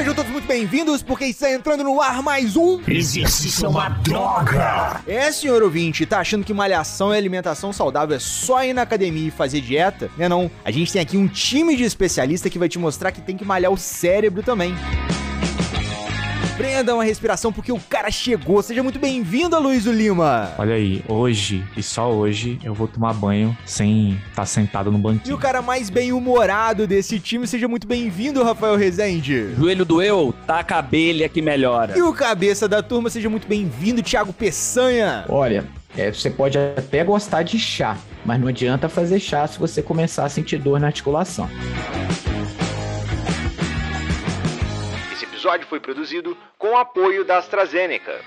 Sejam todos muito bem-vindos, porque está entrando no ar mais um. Exercício é uma droga! É, senhor ouvinte, tá achando que malhação e alimentação saudável é só ir na academia e fazer dieta? Não é não. A gente tem aqui um time de especialista que vai te mostrar que tem que malhar o cérebro também. Prenda uma respiração porque o cara chegou. Seja muito bem-vindo, Luiz Lima. Olha aí, hoje e só hoje eu vou tomar banho sem estar tá sentado no E banquinho. o cara mais bem-humorado desse time, seja muito bem-vindo, Rafael Rezende. Joelho doeu, taca a abelha que melhora. E o cabeça da turma, seja muito bem-vindo, Thiago Peçanha. Olha, é, você pode até gostar de chá, mas não adianta fazer chá se você começar a sentir dor na articulação. Episódio foi produzido com apoio da AstraZeneca.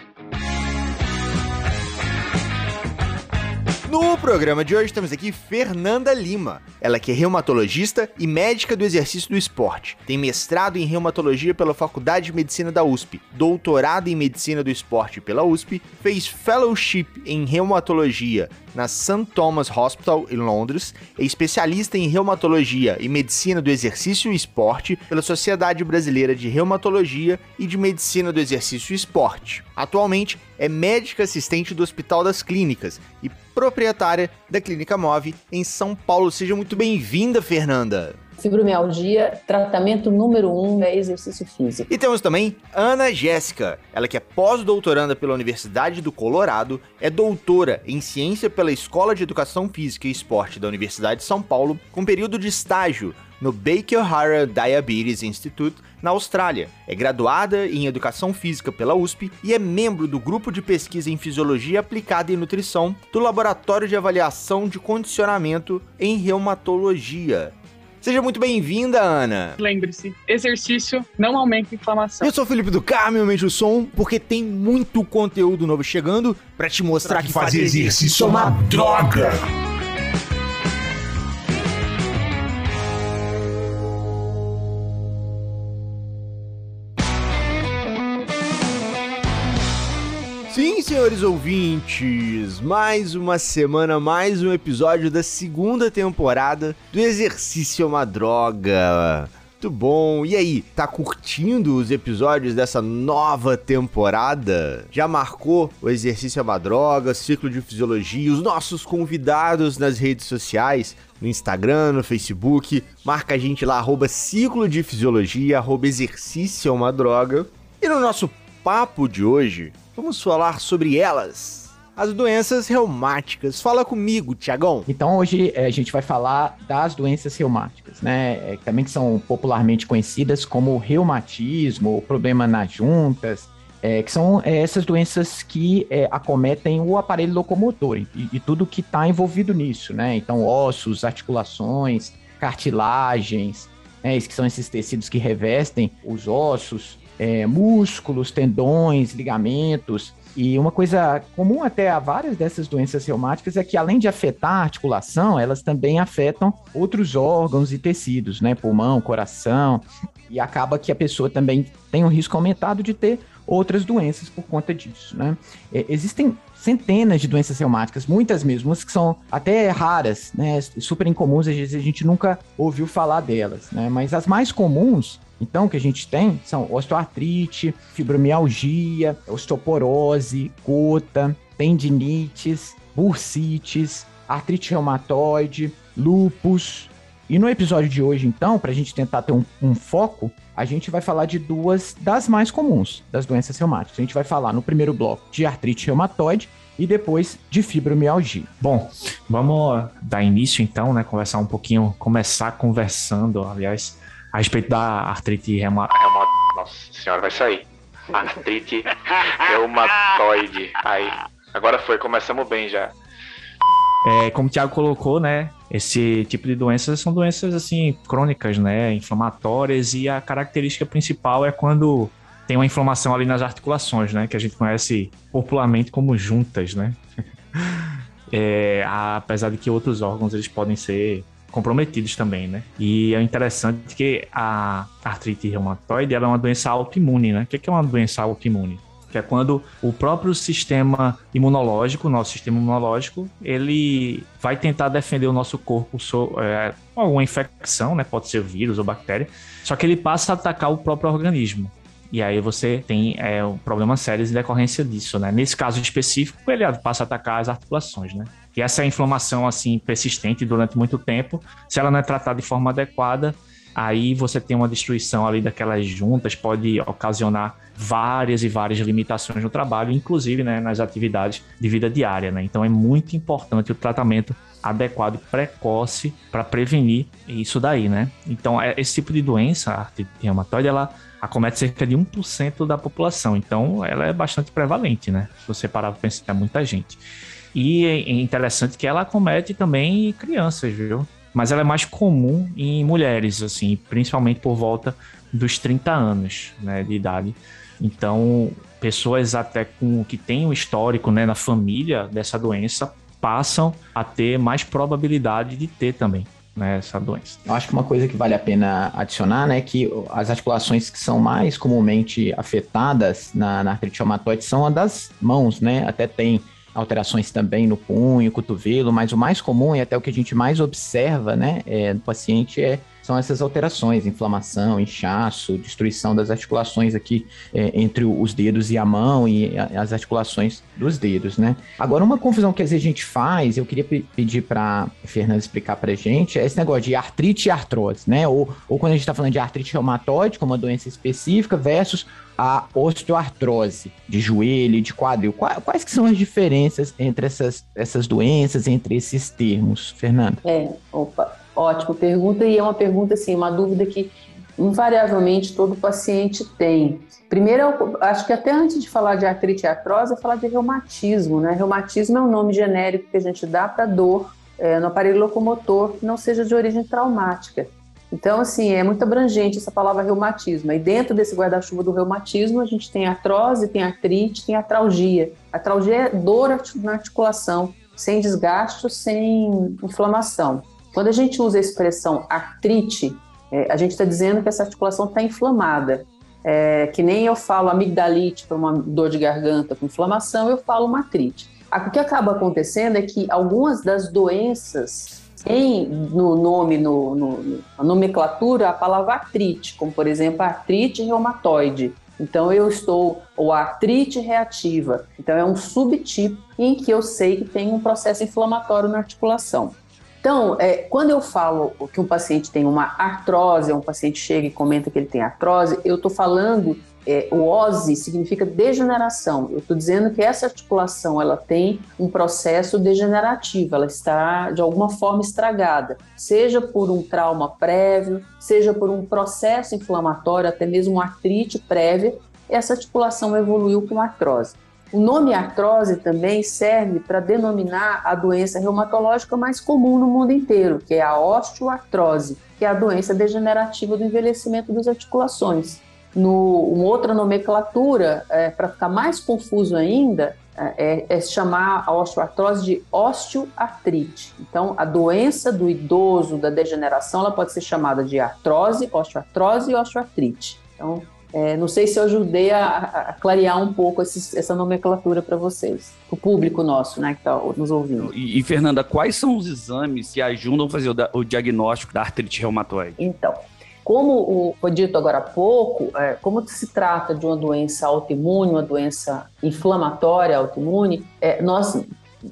No programa de hoje temos aqui Fernanda Lima. Ela que é reumatologista e médica do exercício do esporte. Tem mestrado em reumatologia pela Faculdade de Medicina da USP, doutorado em medicina do esporte pela USP, fez fellowship em reumatologia na St. Thomas Hospital em Londres, é especialista em reumatologia e medicina do exercício e esporte pela Sociedade Brasileira de Reumatologia e de Medicina do Exercício e Esporte. Atualmente é médica assistente do Hospital das Clínicas e proprietária da Clínica Move em São Paulo. Seja muito bem-vinda, Fernanda. Fibromialgia, tratamento número um é exercício físico. E temos também Ana Jéssica, ela que é pós-doutoranda pela Universidade do Colorado, é doutora em ciência pela Escola de Educação Física e Esporte da Universidade de São Paulo, com período de estágio no Baker-Hara Diabetes Institute, na Austrália. É graduada em Educação Física pela USP e é membro do grupo de pesquisa em Fisiologia Aplicada e Nutrição do Laboratório de Avaliação de Condicionamento em Reumatologia. Seja muito bem-vinda, Ana. Lembre-se, exercício não aumenta a inflamação. Eu sou o Felipe do Carmo, aumente o som, porque tem muito conteúdo novo chegando pra te mostrar que Fazer exercício é uma droga! Sim, senhores ouvintes, mais uma semana, mais um episódio da segunda temporada do Exercício é uma Droga. Muito bom. E aí, tá curtindo os episódios dessa nova temporada? Já marcou o Exercício é uma Droga, Ciclo de Fisiologia, os nossos convidados nas redes sociais? No Instagram, no Facebook, marca a gente lá, arroba Ciclo de Fisiologia, arroba Exercício é uma Droga. E no nosso papo de hoje, vamos falar sobre elas. As doenças reumáticas. Fala comigo, Tiagão. Então hoje eh, a gente vai falar das doenças reumáticas, né? eh, também que são popularmente conhecidas como reumatismo, problema nas juntas, eh, que são eh, essas doenças que eh, acometem o aparelho locomotor e, e tudo que está envolvido nisso, né? Então ossos, articulações, cartilagens, né? Que são esses tecidos que revestem os ossos, eh, músculos, tendões, ligamentos. E uma coisa comum até a várias dessas doenças reumáticas é que, além de afetar a articulação, elas também afetam outros órgãos e tecidos, né? Pulmão, coração. E acaba que a pessoa também tem um risco aumentado de ter outras doenças por conta disso, né? É, existem centenas de doenças reumáticas, muitas mesmo, umas que são até raras, né? Super incomuns, às vezes a gente nunca ouviu falar delas, né? Mas as mais comuns então, que a gente tem são osteoartrite, fibromialgia, osteoporose, gota, tendinites, bursites, artrite reumatoide, lupus. E no episódio de hoje, então, para a gente tentar ter um, um foco, a gente vai falar de duas das mais comuns das doenças reumáticas. A gente vai falar no primeiro bloco de artrite reumatoide e depois de fibromialgia. Bom, vamos dar início então, né? Conversar um pouquinho, começar conversando, aliás, a respeito da artrite reuma... reuma- Nossa senhora, vai sair. Artrite reumatoide. Aí, agora foi, começamos bem já. É, como o Thiago colocou, né? Esse tipo de doenças são doenças assim crônicas, né? Inflamatórias e a característica principal é quando tem uma inflamação ali nas articulações, né? Que a gente conhece popularmente como juntas, né? É, apesar de que outros órgãos eles podem ser comprometidos também, né? E é interessante que a artrite reumatoide ela é uma doença autoimune, né? O que é uma doença autoimune? que é quando o próprio sistema imunológico, nosso sistema imunológico, ele vai tentar defender o nosso corpo so, é, alguma infecção, né? Pode ser vírus ou bactéria, só que ele passa a atacar o próprio organismo. E aí você tem é, um problemas sérios em decorrência disso, né? Nesse caso específico, ele passa a atacar as articulações, né? E essa inflamação, assim, persistente durante muito tempo, se ela não é tratada de forma adequada, aí você tem uma destruição ali daquelas juntas, pode ocasionar várias e várias limitações no trabalho, inclusive né, nas atividades de vida diária. Né? Então é muito importante o tratamento adequado precoce para prevenir isso daí, né? Então, é, esse tipo de doença, a artrite reumatoide, ela acomete cerca de 1% da população. Então, ela é bastante prevalente, né? Se você parar para pensar, é muita gente. E é interessante que ela acomete também crianças, viu? Mas ela é mais comum em mulheres, assim, principalmente por volta dos 30 anos né, de idade. Então, pessoas até com que têm um histórico né, na família dessa doença passam a ter mais probabilidade de ter também né, essa doença. Eu acho que uma coisa que vale a pena adicionar, né, que as articulações que são mais comumente afetadas na, na artrite reumatoide são a das mãos, né? Até tem alterações também no punho, cotovelo, mas o mais comum e até o que a gente mais observa, né, é, no paciente é são essas alterações, inflamação, inchaço, destruição das articulações aqui é, entre os dedos e a mão e as articulações dos dedos, né? Agora, uma confusão que às vezes a gente faz, eu queria pedir para Fernanda explicar para gente, é esse negócio de artrite e artrose, né? Ou, ou quando a gente está falando de artrite reumatoide, como uma doença específica, versus a osteoartrose de joelho, de quadril. Quais, quais que são as diferenças entre essas, essas doenças, entre esses termos, Fernanda? É, opa, ótimo pergunta, e é uma pergunta, assim, uma dúvida que invariavelmente todo paciente tem. Primeiro, acho que até antes de falar de artrite é falar de reumatismo, né? Reumatismo é um nome genérico que a gente dá para dor é, no aparelho locomotor que não seja de origem traumática. Então, assim, é muito abrangente essa palavra reumatismo. E dentro desse guarda-chuva do reumatismo, a gente tem artrose, tem artrite, tem atralgia. Atralgia é dor na articulação, sem desgaste, sem inflamação. Quando a gente usa a expressão artrite, é, a gente está dizendo que essa articulação está inflamada. É, que nem eu falo amigdalite para uma dor de garganta com inflamação, eu falo uma artrite. O que acaba acontecendo é que algumas das doenças tem no nome, no, no, na nomenclatura, a palavra artrite, como por exemplo artrite reumatoide. Então eu estou, ou artrite reativa. Então é um subtipo em que eu sei que tem um processo inflamatório na articulação. Então, é, quando eu falo que um paciente tem uma artrose, um paciente chega e comenta que ele tem artrose, eu estou falando é, o OSI significa degeneração. Eu estou dizendo que essa articulação ela tem um processo degenerativo, ela está de alguma forma estragada, seja por um trauma prévio, seja por um processo inflamatório, até mesmo uma artrite prévia, essa articulação evoluiu com artrose. O nome artrose também serve para denominar a doença reumatológica mais comum no mundo inteiro, que é a osteoartrose, que é a doença degenerativa do envelhecimento das articulações. No, uma outra nomenclatura, é, para ficar mais confuso ainda, é, é, chamar a osteoartrose de osteoartrite. Então, a doença do idoso, da degeneração, ela pode ser chamada de artrose, osteoartrose e osteoartrite. Então, é, não sei se eu ajudei a, a clarear um pouco esses, essa nomenclatura para vocês, o público nosso, né, que está nos ouvindo. E, e, Fernanda, quais são os exames que ajudam a fazer o, o diagnóstico da artrite reumatoide? Então, como foi dito agora há pouco, é, como se trata de uma doença autoimune, uma doença inflamatória autoimune, é, nós,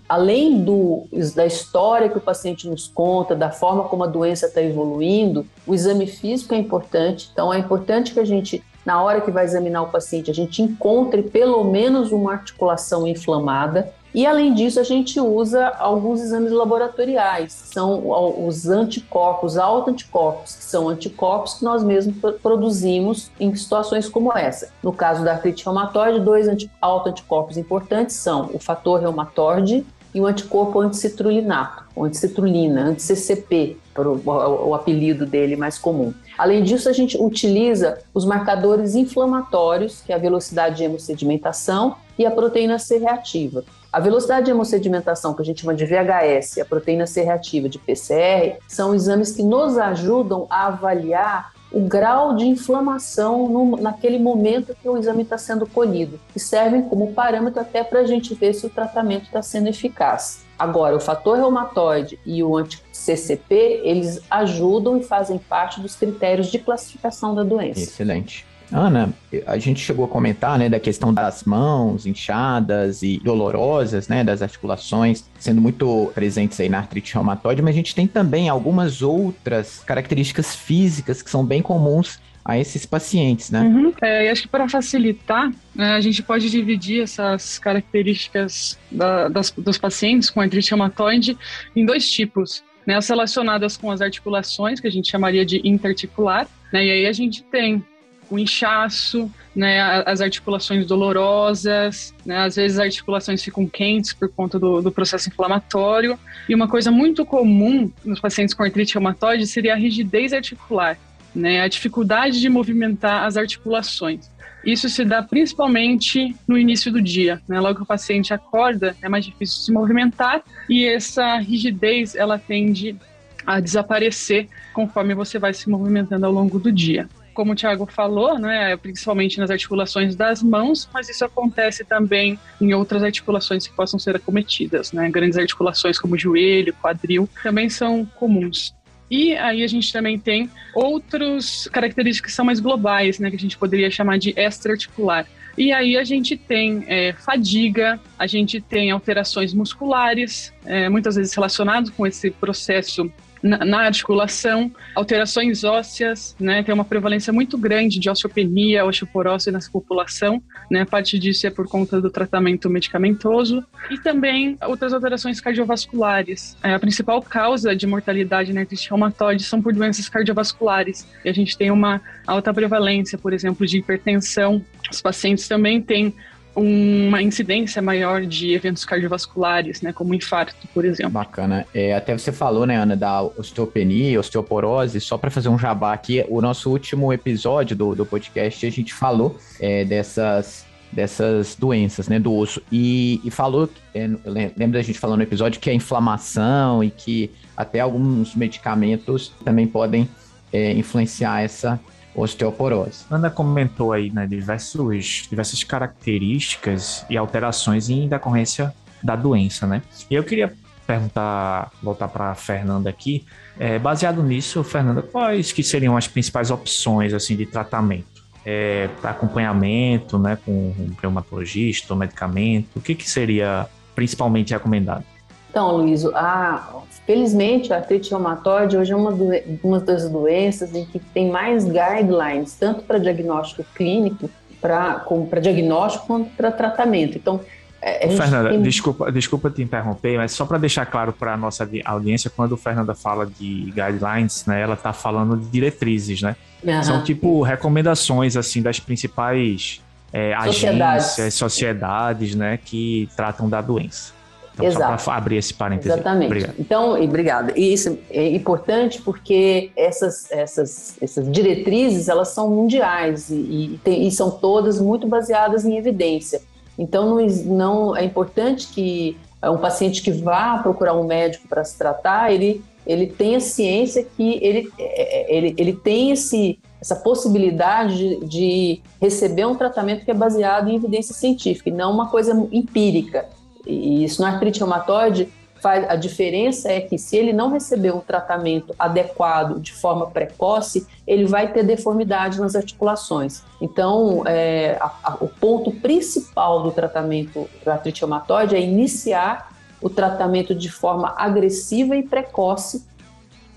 além do, da história que o paciente nos conta, da forma como a doença está evoluindo, o exame físico é importante. Então, é importante que a gente na hora que vai examinar o paciente, a gente encontre pelo menos uma articulação inflamada. E além disso, a gente usa alguns exames laboratoriais, são os anticorpos, autoanticorpos, que são anticorpos que nós mesmos produzimos em situações como essa. No caso da artrite reumatoide, dois autoanticorpos importantes são o fator reumatoide e o anticorpo anticitrulinato, ou anticitrulina, anti-CCP, o apelido dele mais comum. Além disso, a gente utiliza os marcadores inflamatórios, que é a velocidade de hemossedimentação e a proteína C reativa. A velocidade de hemossedimentação, que a gente chama de VHS, e a proteína C reativa de PCR, são exames que nos ajudam a avaliar o grau de inflamação no, naquele momento que o exame está sendo colhido, que servem como parâmetro até para a gente ver se o tratamento está sendo eficaz. Agora, o fator reumatoide e o anti-CCP, eles ajudam e fazem parte dos critérios de classificação da doença. Excelente. Ana, a gente chegou a comentar, né, da questão das mãos inchadas e dolorosas, né, das articulações, sendo muito presentes aí na artrite reumatoide, mas a gente tem também algumas outras características físicas que são bem comuns a esses pacientes, né? Uhum. É, acho que para facilitar, né, a gente pode dividir essas características da, das, dos pacientes com artrite reumatoide em dois tipos. Né, as relacionadas com as articulações, que a gente chamaria de interarticular, né, e aí a gente tem o inchaço, né, as articulações dolorosas, né, às vezes as articulações ficam quentes por conta do, do, processo inflamatório. E uma coisa muito comum nos pacientes com artrite reumatoide seria a rigidez articular, né, a dificuldade de movimentar as articulações. Isso se dá principalmente no início do dia, né? Logo que o paciente acorda, é mais difícil se movimentar e essa rigidez ela tende a desaparecer conforme você vai se movimentando ao longo do dia como o Thiago falou, né, principalmente nas articulações das mãos, mas isso acontece também em outras articulações que possam ser acometidas, né? Grandes articulações como joelho, quadril, também são comuns. E aí a gente também tem outras características que são mais globais, né, que a gente poderia chamar de extraarticular. E aí a gente tem é, fadiga, a gente tem alterações musculares, é, muitas vezes relacionadas com esse processo na, articulação, alterações ósseas, né? Tem uma prevalência muito grande de osteopenia, osteoporose nessa população, né? Parte disso é por conta do tratamento medicamentoso e também outras alterações cardiovasculares. É, a principal causa de mortalidade na artrite reumatoide são por doenças cardiovasculares. E a gente tem uma alta prevalência, por exemplo, de hipertensão. Os pacientes também têm uma incidência maior de eventos cardiovasculares, né, como infarto, por exemplo. Bacana. É, até você falou, né, Ana, da osteopenia, osteoporose, só para fazer um jabá aqui, o nosso último episódio do, do podcast, a gente falou é, dessas dessas doenças, né, do osso. E, e falou, é, lembra da gente falando no episódio que a inflamação e que até alguns medicamentos também podem é, influenciar essa osteoporose. Ana comentou aí né, diversos, diversas características e alterações em decorrência da doença, né? E eu queria perguntar, voltar para Fernanda aqui, é, baseado nisso, Fernanda, quais que seriam as principais opções assim de tratamento? É, acompanhamento, né, com um reumatologista, ou medicamento, o que, que seria principalmente recomendado? Então, Luiz, a, felizmente a artrite reumatoide hoje é uma, do, uma das doenças em que tem mais guidelines, tanto para diagnóstico clínico, para diagnóstico quanto para tratamento. Então, é, Fernanda, tem... desculpa, desculpa te interromper, mas só para deixar claro para a nossa audiência, quando a Fernanda fala de guidelines, né, ela está falando de diretrizes, né? Uhum. São tipo recomendações assim das principais é, agências, sociedades, né, que tratam da doença. Então, Exato. só para abrir esse parênteses. Exatamente. Obrigado. Então, obrigada. E isso é importante porque essas, essas, essas diretrizes, elas são mundiais e, e, tem, e são todas muito baseadas em evidência. Então, não, não é importante que um paciente que vá procurar um médico para se tratar, ele, ele tenha ciência que ele, é, é, ele, ele tem esse, essa possibilidade de, de receber um tratamento que é baseado em evidência científica e não uma coisa empírica. E isso na artrite reumatoide, faz, a diferença é que se ele não receber um tratamento adequado de forma precoce, ele vai ter deformidade nas articulações. Então, é, a, a, o ponto principal do tratamento da artrite reumatoide é iniciar o tratamento de forma agressiva e precoce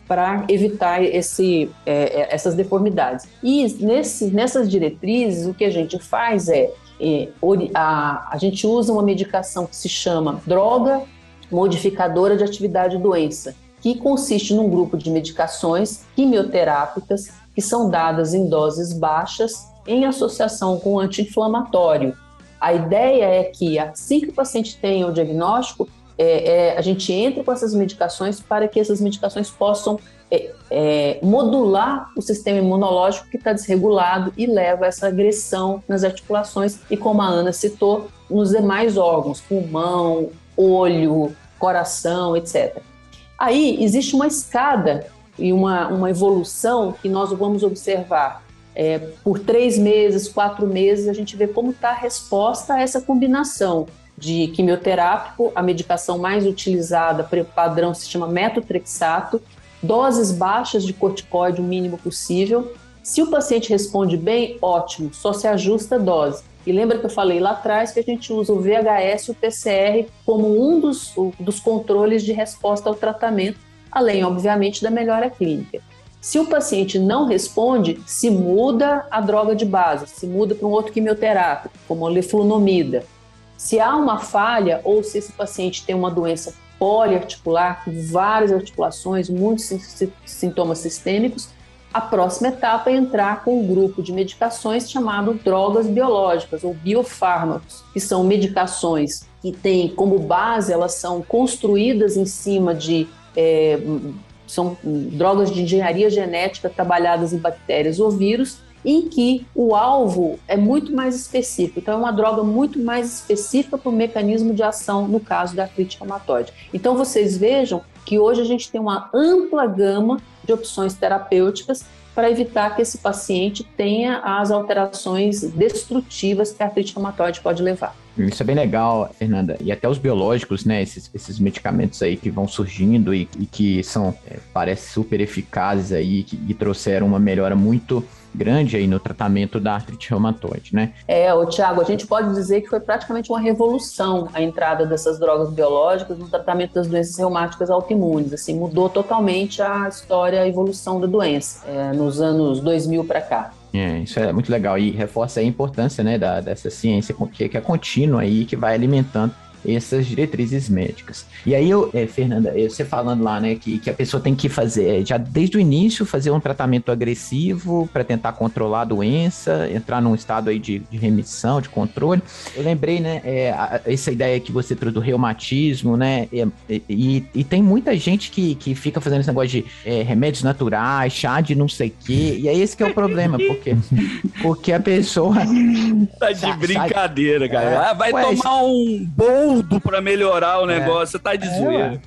para evitar esse, é, é essas deformidades. E nesse, nessas diretrizes, o que a gente faz é é, a, a gente usa uma medicação que se chama droga modificadora de atividade doença, que consiste num grupo de medicações quimioterápicas que são dadas em doses baixas em associação com anti-inflamatório. A ideia é que assim que o paciente tenha o diagnóstico, é, é, a gente entre com essas medicações para que essas medicações possam é, é, modular o sistema imunológico que está desregulado e leva a essa agressão nas articulações e, como a Ana citou, nos demais órgãos, pulmão, olho, coração, etc. Aí existe uma escada e uma, uma evolução que nós vamos observar é, por três meses, quatro meses, a gente vê como está a resposta a essa combinação de quimioterápico, a medicação mais utilizada, padrão, se chama metotrexato, doses baixas de corticóide o mínimo possível. Se o paciente responde bem, ótimo, só se ajusta a dose. E lembra que eu falei lá atrás que a gente usa o VHS e o PCR como um dos, dos controles de resposta ao tratamento, além, obviamente, da melhora clínica. Se o paciente não responde, se muda a droga de base, se muda para um outro quimioterápico, como a leflunomida. Se há uma falha ou se esse paciente tem uma doença poliarticular, com várias articulações, muitos sintomas sistêmicos, a próxima etapa é entrar com um grupo de medicações chamado drogas biológicas ou biofármacos, que são medicações que têm como base, elas são construídas em cima de é, são drogas de engenharia genética trabalhadas em bactérias ou vírus, em que o alvo é muito mais específico. Então, é uma droga muito mais específica para o mecanismo de ação, no caso da artrite reumatoide. Então, vocês vejam que hoje a gente tem uma ampla gama de opções terapêuticas para evitar que esse paciente tenha as alterações destrutivas que a artrite reumatoide pode levar. Isso é bem legal, Fernanda. E até os biológicos, né? Esses, esses medicamentos aí que vão surgindo e, e que são, é, parece super eficazes aí que, e trouxeram uma melhora muito grande aí no tratamento da artrite reumatoide, né? É, o Tiago, a gente pode dizer que foi praticamente uma revolução a entrada dessas drogas biológicas no tratamento das doenças reumáticas autoimunes. Assim, mudou totalmente a história, a evolução da doença é, nos anos 2000 para cá. É, isso é muito legal e reforça a importância né, da, dessa ciência que, que é contínua aí, que vai alimentando essas diretrizes médicas. E aí, eu, é, Fernanda, você falando lá, né, que, que a pessoa tem que fazer, é, já desde o início, fazer um tratamento agressivo para tentar controlar a doença, entrar num estado aí de, de remissão, de controle. Eu lembrei, né, é, a, essa ideia que você trouxe do reumatismo, né, e, e, e, tem muita gente que, que fica fazendo esse negócio de é, remédios naturais, chá de não sei o quê, e é esse que é o problema, porque, porque a pessoa... Tá de brincadeira, cara. É, ah, vai Ué, tomar um bom tudo para melhorar o é. negócio. Você tá de é, zoeira.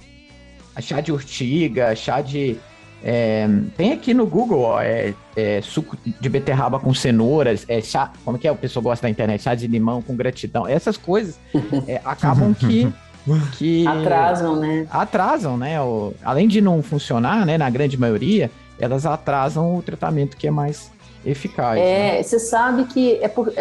Chá de urtiga, chá de. É, tem aqui no Google, ó, é, é, suco de beterraba com cenouras, é chá, como que é? O pessoal gosta da internet, chá de limão com gratidão. Essas coisas é, acabam que, que atrasam, né? Atrasam, né? O, além de não funcionar, né? Na grande maioria, elas atrasam o tratamento que é mais eficaz. É, né? você sabe que é por,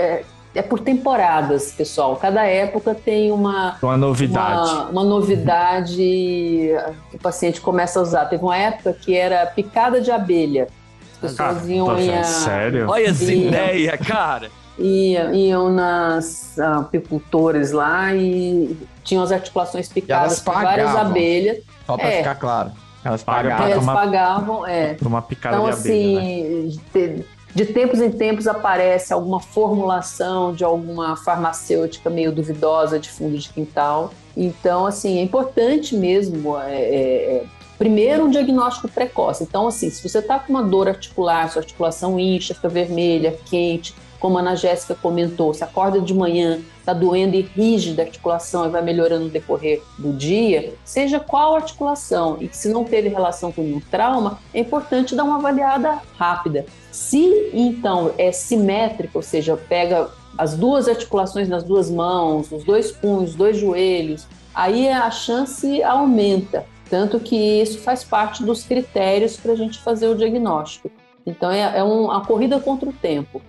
é, é por temporadas, pessoal. Cada época tem uma uma novidade, uma, uma, novidade que o paciente começa a usar. Teve uma época que era picada de abelha. As pessoas ah, iam em, sério? Olha essa ideia, cara. Iam, iam nas uh, apicultores lá e tinham as articulações picadas por várias abelhas. Só para é. ficar claro. Elas pagavam. Elas pagavam, é. uma picada então, de abelha, assim, né? De tempos em tempos aparece alguma formulação de alguma farmacêutica meio duvidosa de fundo de quintal. Então, assim, é importante mesmo. É, é, é primeiro, um diagnóstico precoce. Então, assim, se você está com uma dor articular, sua articulação incha, fica vermelha, quente, como a Ana Jéssica comentou, se acorda de manhã, está doendo e rígida a articulação e vai melhorando no decorrer do dia, seja qual articulação e que se não teve relação com um trauma, é importante dar uma avaliada rápida. Se então é simétrico, ou seja, pega as duas articulações nas duas mãos, os dois punhos, os dois joelhos, aí a chance aumenta. Tanto que isso faz parte dos critérios para a gente fazer o diagnóstico. Então é, é um, uma corrida contra o tempo.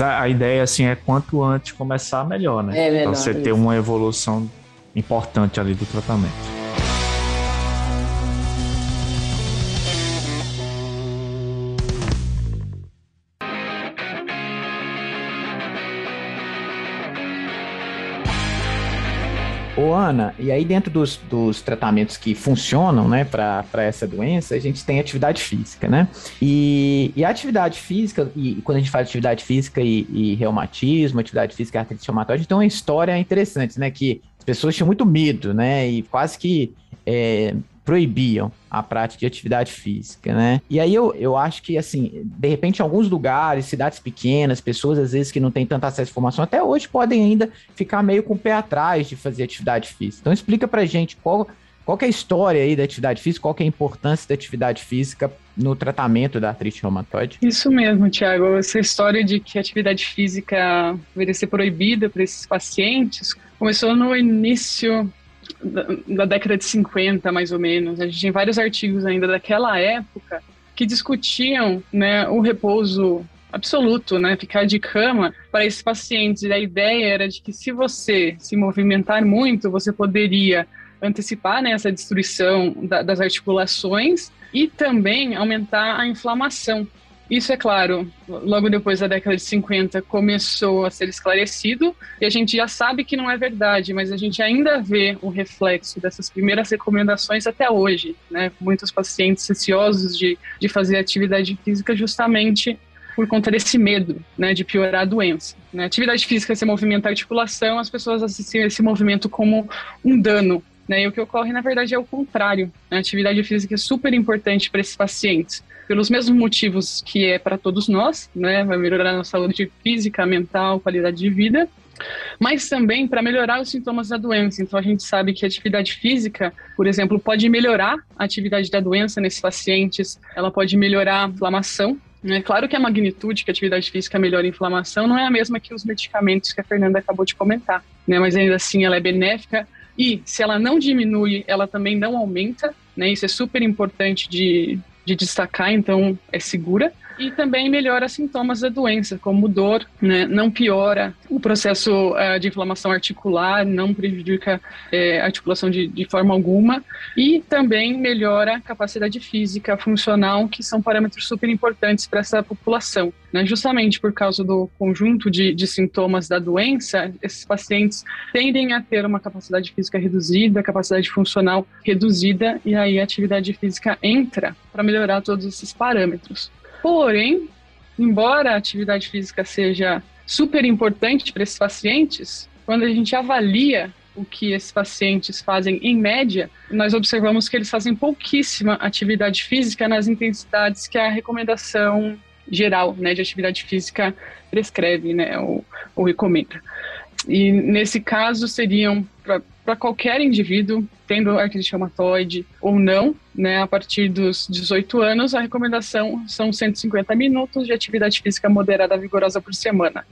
A, a ideia assim é quanto antes começar melhor, né? É melhor, pra você isso. ter uma evolução importante ali do tratamento. Ô, Ana, e aí dentro dos, dos tratamentos que funcionam, né, para essa doença, a gente tem atividade física, né? E, e a atividade física, e quando a gente fala de atividade física e, e reumatismo, atividade física e artrite reumatoide, tem uma história interessante, né? Que as pessoas tinham muito medo, né? E quase que é, proibiam a prática de atividade física, né? E aí eu, eu acho que, assim, de repente, alguns lugares, cidades pequenas, pessoas às vezes que não têm tanto acesso à informação, até hoje podem ainda ficar meio com o pé atrás de fazer atividade física. Então explica pra gente qual, Qual é a história aí da atividade física? Qual é a importância da atividade física no tratamento da artrite reumatoide? Isso mesmo, Tiago. Essa história de que a atividade física deveria ser proibida para esses pacientes começou no início da, da década de 50, mais ou menos. A gente tem vários artigos ainda daquela época que discutiam né, o repouso absoluto, né? Ficar de cama para esses pacientes. E a ideia era de que se você se movimentar muito, você poderia antecipar né, essa destruição da, das articulações e também aumentar a inflamação. Isso, é claro, logo depois da década de 50 começou a ser esclarecido e a gente já sabe que não é verdade, mas a gente ainda vê o reflexo dessas primeiras recomendações até hoje, né? Muitos pacientes receosos de, de fazer atividade física justamente por conta desse medo, né, de piorar a doença. Né? Atividade física, se movimenta a articulação, as pessoas associam esse movimento como um dano, né? E o que ocorre, na verdade, é o contrário. Né? A atividade física é super importante para esses pacientes, pelos mesmos motivos que é para todos nós, né? Vai melhorar a nossa saúde física, mental, qualidade de vida, mas também para melhorar os sintomas da doença. Então, a gente sabe que a atividade física, por exemplo, pode melhorar a atividade da doença nesses pacientes, ela pode melhorar a inflamação, é claro que a magnitude que a atividade física melhora a inflamação não é a mesma que os medicamentos que a Fernanda acabou de comentar, né? mas ainda assim ela é benéfica e se ela não diminui, ela também não aumenta, né? isso é super importante de, de destacar, então é segura e também melhora sintomas da doença, como dor, né? não piora o processo uh, de inflamação articular, não prejudica uh, a articulação de, de, forma alguma, e também melhora a capacidade física, funcional, que são parâmetros super importantes para essa população. Né? Justamente por causa do conjunto de, de sintomas da doença, esses pacientes tendem a ter uma capacidade física reduzida, capacidade funcional reduzida, e aí a atividade física entra para melhorar todos esses parâmetros. Porém, embora a atividade física seja super importante para esses pacientes, quando a gente avalia o que esses pacientes fazem em média, nós observamos que eles fazem pouquíssima atividade física nas intensidades que a recomendação geral né, de atividade física prescreve né, ou, ou recomenda. E nesse caso seriam para qualquer indivíduo, tendo artrite reumatoide ou não, né, a partir dos 18 anos, a recomendação são 150 minutos de atividade física moderada vigorosa por semana.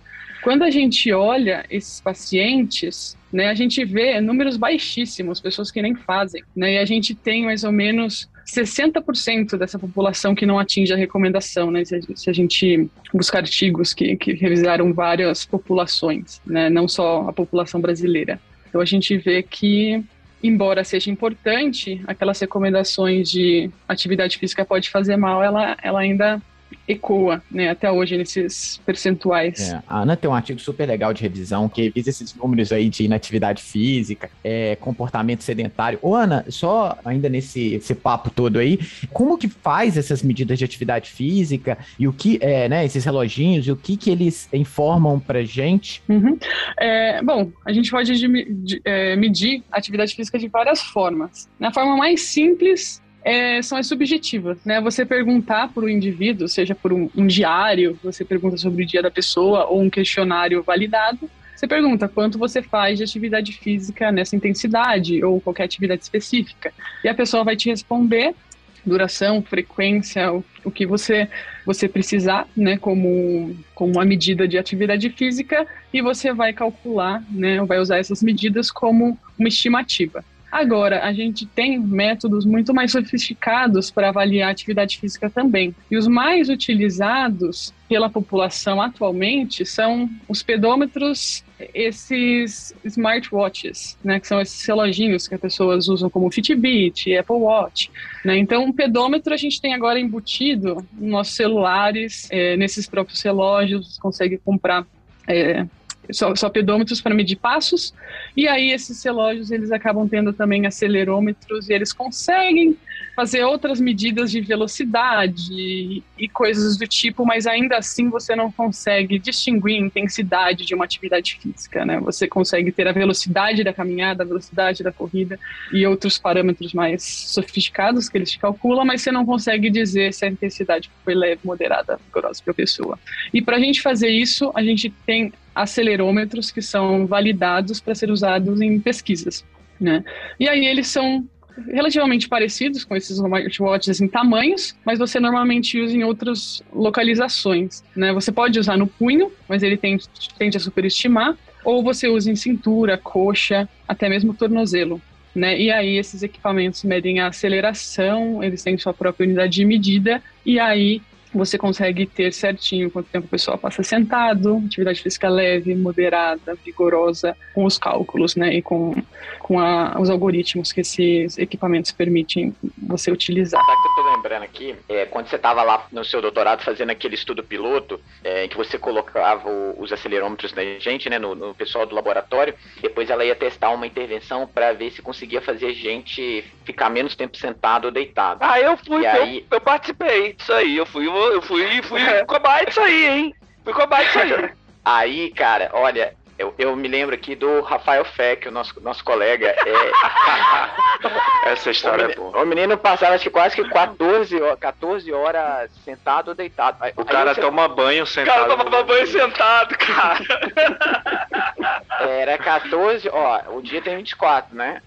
Quando a gente olha esses pacientes, né, a gente vê números baixíssimos, pessoas que nem fazem, né, e a gente tem mais ou menos 60% dessa população que não atinge a recomendação, né? Se a gente buscar artigos que, que revisaram várias populações, né? Não só a população brasileira. Então a gente vê que embora seja importante, aquelas recomendações de atividade física pode fazer mal, ela, ela ainda ecoa, né, até hoje nesses percentuais. É, a Ana tem um artigo super legal de revisão que visa esses números aí de inatividade física, é, comportamento sedentário. Ô Ana, só ainda nesse esse papo todo aí, como que faz essas medidas de atividade física e o que, é, né, esses reloginhos e o que que eles informam pra gente? Uhum. É, bom, a gente pode de, de, é, medir atividade física de várias formas. Na forma mais simples é, são as subjetivas, né? Você perguntar para o indivíduo, seja por um, um, diário, você pergunta sobre o dia da pessoa ou um questionário validado, você pergunta quanto você faz de atividade física nessa intensidade ou qualquer atividade específica. E a pessoa vai te responder duração, frequência, o, o que você você precisar, né, como, como uma medida de atividade física, e você vai calcular, né, vai usar essas medidas como uma estimativa. Agora, a gente tem métodos muito mais sofisticados para avaliar a atividade física também. E os mais utilizados pela população atualmente são os pedômetros, esses smartwatches, né, que são esses reloginhos que as pessoas usam como Fitbit, Apple Watch. Né? Então, o pedômetro a gente tem agora embutido nos nossos celulares, é, nesses próprios relógios, consegue comprar é, só, só pedômetros para medir passos, e aí esses relógios eles acabam tendo também acelerômetros e eles conseguem fazer outras medidas de velocidade e coisas do tipo, mas ainda assim você não consegue distinguir a intensidade de uma atividade física, né? Você consegue ter a velocidade da caminhada, a velocidade da corrida e outros parâmetros mais sofisticados que eles te calculam, mas você não consegue dizer se a intensidade foi leve, moderada, vigorosa para a pessoa. E para a gente fazer isso, a gente tem acelerômetros que são validados para ser usados em pesquisas. Né? E aí eles são relativamente parecidos com esses smartwatches em tamanhos, mas você normalmente usa em outras localizações. Né? Você pode usar no punho, mas ele tende, tende a superestimar, ou você usa em cintura, coxa, até mesmo tornozelo. Né? E aí esses equipamentos medem a aceleração, eles têm sua própria unidade de medida, e aí você consegue ter certinho quanto tempo a pessoa passa sentado, atividade física leve, moderada, vigorosa, com os cálculos, né, e com, com a, os algoritmos que esses equipamentos permitem você utilizar. Sabe que eu tô lembrando aqui, é, quando você estava lá no seu doutorado fazendo aquele estudo piloto, é, em que você colocava o, os acelerômetros na gente, né, no, no, pessoal do laboratório, depois ela ia testar uma intervenção para ver se conseguia fazer gente ficar menos tempo sentado ou deitado. Ah, eu fui, eu, aí... eu participei disso aí, eu fui, eu fui, fui é. cobaia disso aí, hein? Fui cobaia disso aí. Aí, cara, olha, eu, eu me lembro aqui do Rafael Feck, o nosso, nosso colega. É... Essa história o menino, é boa. O menino passava acho que quase que 14, 14 horas sentado ou deitado. O Aí cara você... toma banho sentado. O cara toma banho sentado, cara. Era 14, ó, o dia tem 24, né?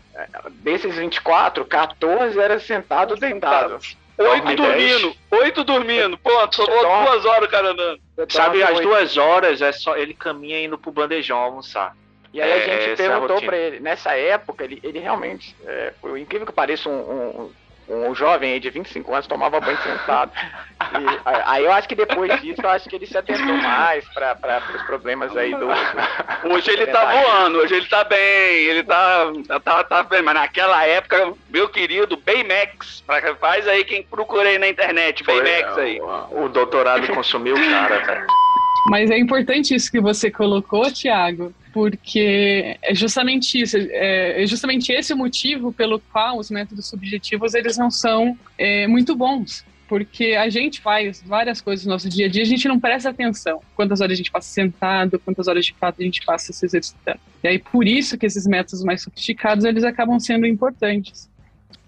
Desses 24, 14 era sentado ou deitado. Oito dormindo, oito dormindo. Ponto, sobrou duas horas o cara andando. Sabe, as duas horas é só ele caminha indo pro bandejão almoçar. E aí é, a gente perguntou é pra ele, nessa época, ele, ele realmente, é, por incrível que pareça, um, um, um jovem aí de 25 anos tomava banho sentado. E, aí eu acho que depois disso, eu acho que ele se atentou mais para os problemas aí do. Hoje ele tá voando, hoje ele tá bem, ele tá, tá, tá bem, mas naquela época, meu querido Baymax, faz aí quem procurei na internet, Baymax aí. O, o doutorado consumiu o cara, velho. Mas é importante isso que você colocou, Tiago, porque é justamente isso, é, é justamente esse o motivo pelo qual os métodos subjetivos eles não são é, muito bons. Porque a gente faz várias coisas no nosso dia a dia, a gente não presta atenção. Quantas horas a gente passa sentado, quantas horas de fato a gente passa se exercitando. E aí, por isso que esses métodos mais sofisticados, eles acabam sendo importantes.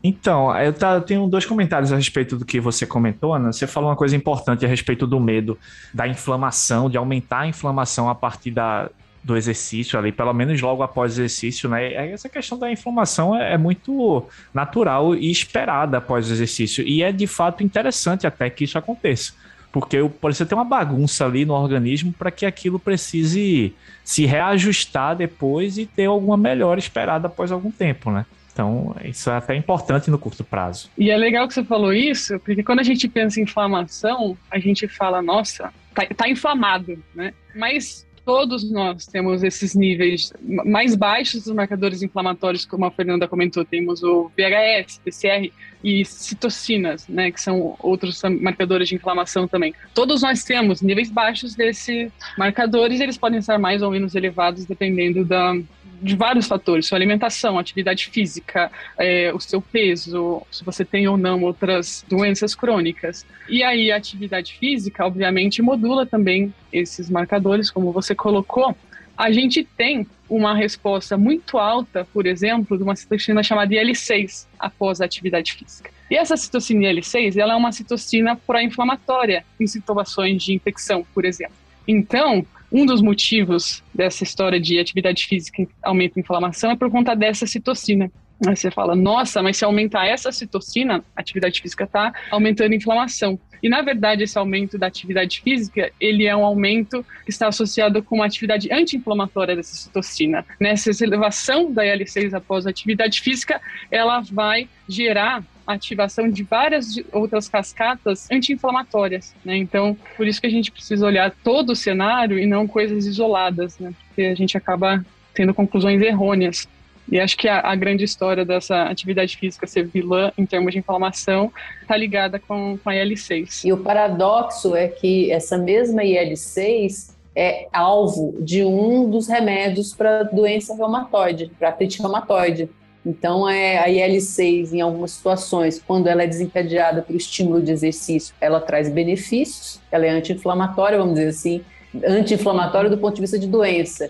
Então, eu, tá, eu, tenho dois comentários a respeito do que você comentou, Ana. Você falou uma coisa importante a respeito do medo, da inflamação, de aumentar a inflamação a partir da, do exercício ali, pelo menos logo após o exercício, né? Essa questão da inflamação é, é muito natural e esperada após o exercício. E é de fato interessante até que isso aconteça. Porque ser ter uma bagunça ali no organismo para que aquilo precise se reajustar depois e ter alguma melhora esperada após algum tempo, né? Então, isso é até importante no curto prazo. E é legal que você falou isso, porque quando a gente pensa em inflamação, a gente fala, nossa, tá, tá inflamado, né? Mas todos nós temos esses níveis mais baixos dos marcadores inflamatórios, como a Fernanda comentou, temos o VHS, PCR e citocinas, né, que são outros marcadores de inflamação também. Todos nós temos níveis baixos desses marcadores, eles podem estar mais ou menos elevados dependendo da, de vários fatores, sua alimentação, atividade física, é, o seu peso, se você tem ou não outras doenças crônicas. E aí a atividade física, obviamente, modula também esses marcadores, como você colocou. A gente tem uma resposta muito alta, por exemplo, de uma citocina chamada IL-6 após a atividade física. E essa citocina IL-6, ela é uma citocina pró-inflamatória em situações de infecção, por exemplo. Então, um dos motivos dessa história de atividade física aumenta a inflamação é por conta dessa citocina. Aí você fala, nossa, mas se aumentar essa citocina, a atividade física está aumentando a inflamação. E na verdade, esse aumento da atividade física, ele é um aumento que está associado com uma atividade anti-inflamatória dessa citocina. Nessa elevação da IL-6 após a atividade física, ela vai gerar a ativação de várias outras cascatas anti-inflamatórias, né? Então, por isso que a gente precisa olhar todo o cenário e não coisas isoladas, né? Porque a gente acaba tendo conclusões errôneas. E acho que a, a, grande história dessa atividade física ser vilã em termos de inflamação está ligada com, com a IL-6. E o paradoxo é que essa mesma IL-6 é alvo de um dos remédios para doença reumatoide, para artrite reumatoide. Então, é, a IL-6, em algumas situações, quando ela é desencadeada por estímulo de exercício, ela traz benefícios, ela é anti-inflamatória, vamos dizer assim, anti-inflamatória do ponto de vista de doença.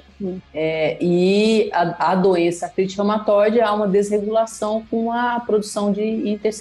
É, e a, a doença artrite reumatoide há uma desregulação com a produção de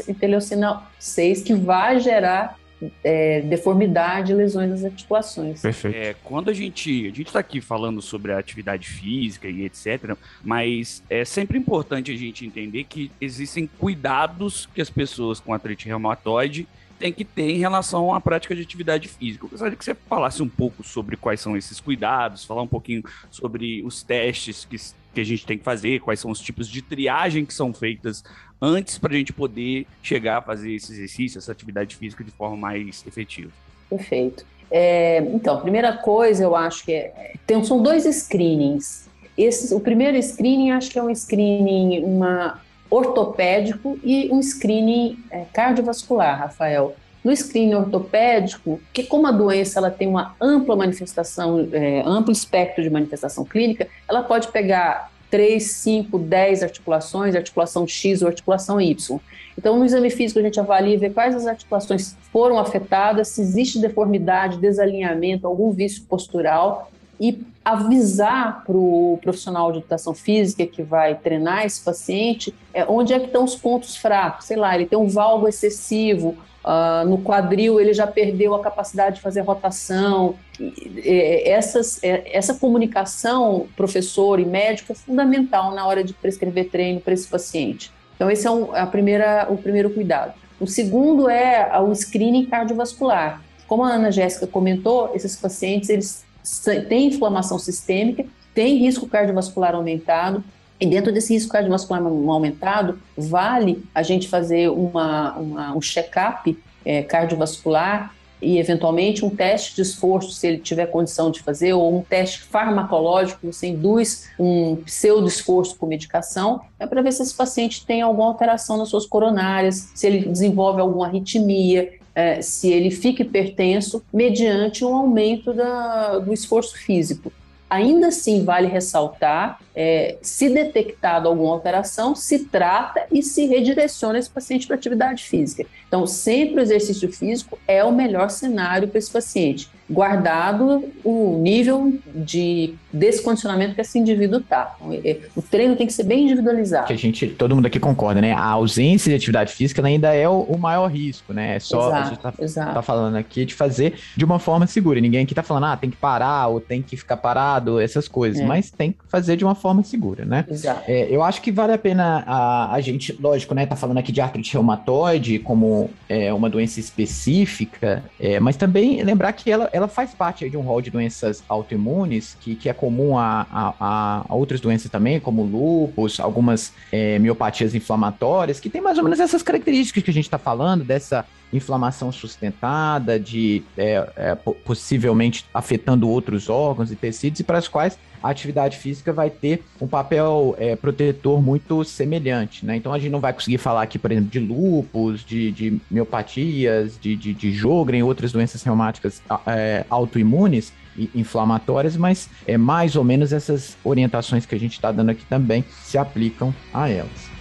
interleucina 6, que vai gerar é, deformidade e lesões das articulações. Perfeito. É, quando a gente a gente está aqui falando sobre a atividade física e etc, mas é sempre importante a gente entender que existem cuidados que as pessoas com artrite reumatoide têm que ter em relação à prática de atividade física. Eu gostaria que você falasse um pouco sobre quais são esses cuidados, falar um pouquinho sobre os testes que, que a gente tem que fazer, quais são os tipos de triagem que são feitas antes para a gente poder chegar a fazer esse exercício, essa atividade física de forma mais efetiva. Perfeito. É, então, a primeira coisa eu acho que é, tem, são dois screenings. Esse, o primeiro screening acho que é um screening uma, ortopédico e um screening é, cardiovascular, Rafael. No screening ortopédico, que como a doença ela tem uma ampla manifestação, é, amplo espectro de manifestação clínica, ela pode pegar 3, 5, 10 articulações, articulação X ou articulação Y. Então, no exame físico, a gente avalia e vê quais as articulações foram afetadas, se existe deformidade, desalinhamento, algum vício postural, e avisar para o profissional de educação física que vai treinar esse paciente é, onde é que estão os pontos fracos. Sei lá, ele tem um valgo excessivo, uh, no quadril ele já perdeu a capacidade de fazer rotação. E, essas, é, essa comunicação professor e médico é fundamental na hora de prescrever treino para esse paciente. Então, esse é um, a primeira, o primeiro cuidado. O segundo é o screening cardiovascular. Como a Ana Jéssica comentou, esses pacientes eles tem inflamação sistêmica, tem risco cardiovascular aumentado, e dentro desse risco cardiovascular aumentado, vale a gente fazer uma, uma um check-up é, cardiovascular e, eventualmente, um teste de esforço, se ele tiver condição de fazer, ou um teste farmacológico, você induz um pseudo-esforço com medicação, é para ver se esse paciente tem alguma alteração nas suas coronárias, se ele desenvolve alguma arritmia, é, se ele fica hipertenso mediante um aumento da, do esforço físico. Ainda assim, vale ressaltar, é, se detectado alguma alteração, se trata e se redireciona esse paciente para atividade física. Então, sempre o exercício físico é o melhor cenário para esse paciente guardado o nível de descondicionamento que esse indivíduo está. O treino tem que ser bem individualizado. Que a gente, todo mundo aqui concorda, né? A ausência de atividade física ainda é o, o maior risco, né? É só exato, a gente está tá falando aqui de fazer de uma forma segura. Ninguém aqui está falando, ah, tem que parar ou tem que ficar parado, essas coisas, é. mas tem que fazer de uma forma segura, né? Exato. É, eu acho que vale a pena a, a gente, lógico, né? Tá falando aqui de artrite reumatoide como é, uma doença específica, é, mas também lembrar que ela ela faz parte de um rol de doenças autoimunes, que, que é comum a, a, a outras doenças também, como lúpus, algumas é, miopatias inflamatórias, que tem mais ou menos essas características que a gente está falando, dessa inflamação sustentada, de é, é, possivelmente afetando outros órgãos e tecidos, e para as quais a atividade física vai ter um papel é, protetor muito semelhante, né? Então a gente não vai conseguir falar aqui, por exemplo, de lúpus, de, de miopatias, de, de, de Jogren, outras doenças reumáticas é, autoimunes, inflamatórias, mas é mais ou menos essas orientações que a gente está dando aqui também se aplicam a elas.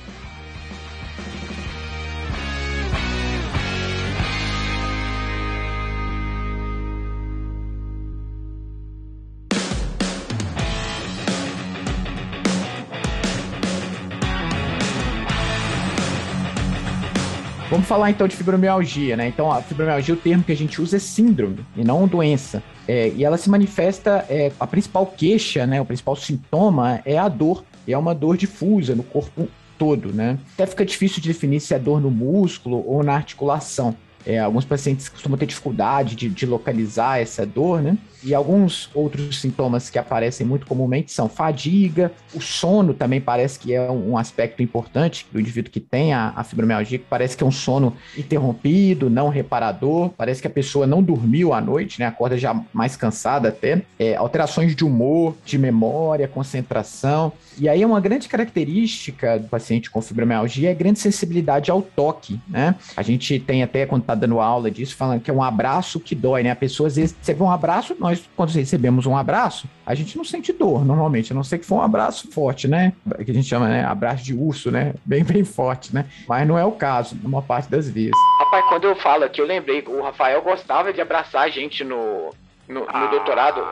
Falar então de fibromialgia, né? Então, a fibromialgia, o termo que a gente usa é síndrome e não doença. É, e ela se manifesta, é, a principal queixa, né? O principal sintoma é a dor. E é uma dor difusa no corpo todo, né? Até fica difícil de definir se é dor no músculo ou na articulação. É, alguns pacientes costumam ter dificuldade de, de localizar essa dor, né? E alguns outros sintomas que aparecem muito comumente são fadiga, o sono também parece que é um aspecto importante do indivíduo que tem a, a fibromialgia, que parece que é um sono interrompido, não reparador, parece que a pessoa não dormiu à noite, né? Acorda já mais cansada até. É, alterações de humor, de memória, concentração. E aí uma grande característica do paciente com fibromialgia é grande sensibilidade ao toque, né? A gente tem até quando tá dando aula disso, falando que é um abraço que dói, né? A pessoa às vezes recebe um abraço, nós, quando recebemos um abraço, a gente não sente dor normalmente, a não ser que for um abraço forte, né? Que a gente chama, né? Abraço de urso, né? Bem, bem forte, né? Mas não é o caso, numa parte das vezes. Rapaz, quando eu falo aqui, eu lembrei, o Rafael gostava de abraçar a gente no, no, no Ah, doutorado.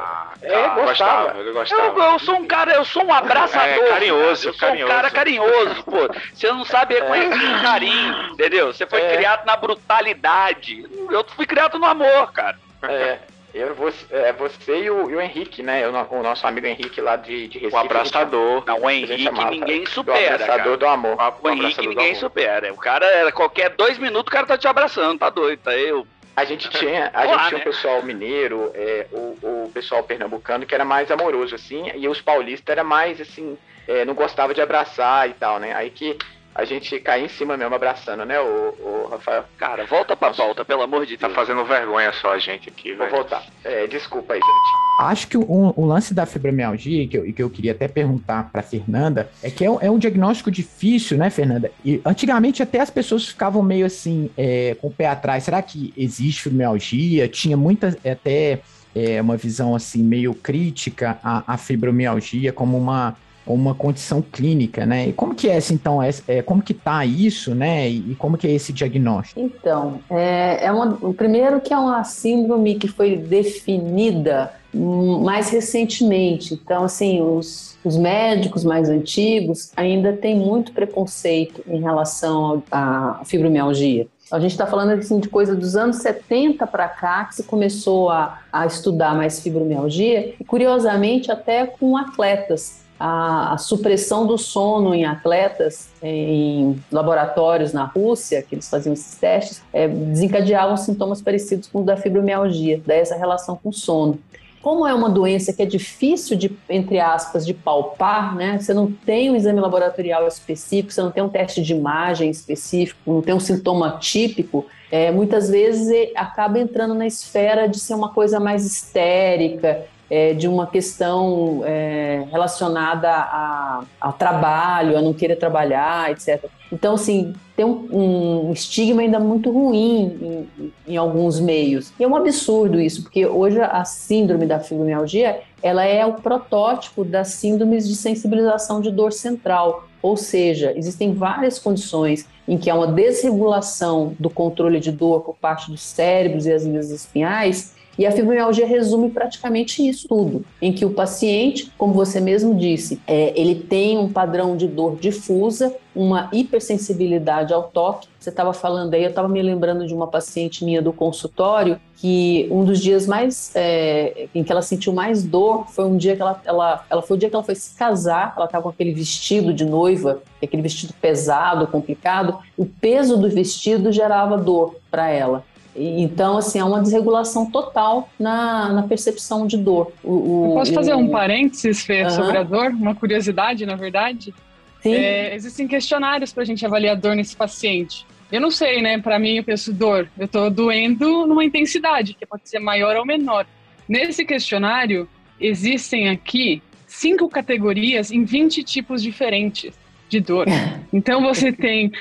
É, tá, gostava. ele gostava. Eu, eu sou um cara, eu sou um abraçador. É, carinhoso, Eu sou carinhoso. um cara carinhoso, pô. Você não sabe reconhecer o carinho, entendeu? Você foi É. criado na brutalidade. Eu fui criado no amor, cara. É, eu, você, é, você e o, e o Henrique, né? O, o nosso amigo Henrique lá de, de Recife. O abraçador. Não, o Henrique chamava ninguém do supera, abraçador cara. do amor. O Henrique abraçador do ninguém supera. O cara, era qualquer dois minutos, o cara tá te abraçando, tá doido, tá eu. A gente tinha, a Olá, gente tinha né? um pessoal mineiro, é, o, o pessoal pernambucano que era mais amoroso, assim, e os paulistas era mais, assim, é, não gostava de abraçar e tal, né? Aí que a gente caía em cima mesmo abraçando, né, o, o Rafael? Cara, volta pra pauta, pelo amor de Tá Deus. fazendo vergonha só a gente aqui, Vou velho. voltar. É, desculpa aí, gente. Acho que o, o lance da fibromialgia, que eu, que eu queria até perguntar para Fernanda, é que é um, é um diagnóstico difícil, né, Fernanda? E antigamente até as pessoas ficavam meio assim, é, com o pé atrás. Será que existe fibromialgia? Tinha muita, até é, uma visão assim, meio crítica à, à fibromialgia como uma, uma condição clínica, né? E como que é então, é, como que tá isso, né? E, como que é esse diagnóstico? Então, é, é uma, o primeiro que é uma síndrome que foi definida hum, mais recentemente. Então, assim, os, os médicos mais antigos ainda têm muito preconceito em relação à fibromialgia. A gente está falando assim, de coisa dos anos 70 para cá que se começou a, a estudar mais fibromialgia, e curiosamente até com atletas. A, a supressão do sono em atletas em laboratórios na Rússia, que eles faziam esses testes, é, desencadeavam sintomas parecidos com o da fibromialgia, daí essa relação com o sono. Como é uma doença que é difícil de, entre aspas, de palpar, né? Você não tem um exame laboratorial específico, você não tem um teste de imagem específico, não tem um sintoma típico, é, muitas vezes acaba entrando na esfera de ser uma coisa mais histérica, é, de uma questão é, relacionada a, trabalho, a não querer trabalhar, etc. Então, assim, tem um, um estigma ainda muito ruim em, em, alguns meios. E é um absurdo isso, porque hoje a síndrome da fibromialgia, ela é o protótipo das síndromes de sensibilização de dor central, ou seja, existem várias condições em que há uma desregulação do controle de dor por parte dos cérebros e as vias espinhais, e a fibromialgia resume praticamente isso tudo, em que o paciente, como você mesmo disse, é, ele tem um padrão de dor difusa, uma hipersensibilidade ao toque. Você estava falando aí, eu estava me lembrando de uma paciente minha do consultório que um dos dias mais é, em que ela sentiu mais dor foi um dia que ela, ela, ela foi o dia que ela foi se casar, ela estava com aquele vestido de noiva, aquele vestido pesado, complicado. O peso do vestido gerava dor para ela. Então, assim, há uma desregulação total na, na percepção de dor. O, o, posso fazer um parênteses, Fê, uhum. sobre a dor? Uma curiosidade, na verdade? Sim. É, existem questionários para a gente avaliar a dor nesse paciente. Eu não sei, né? Para mim, eu penso dor. Eu estou doendo numa intensidade, que pode ser maior ou menor. Nesse questionário, existem aqui cinco categorias em 20 tipos diferentes de dor. Então, você tem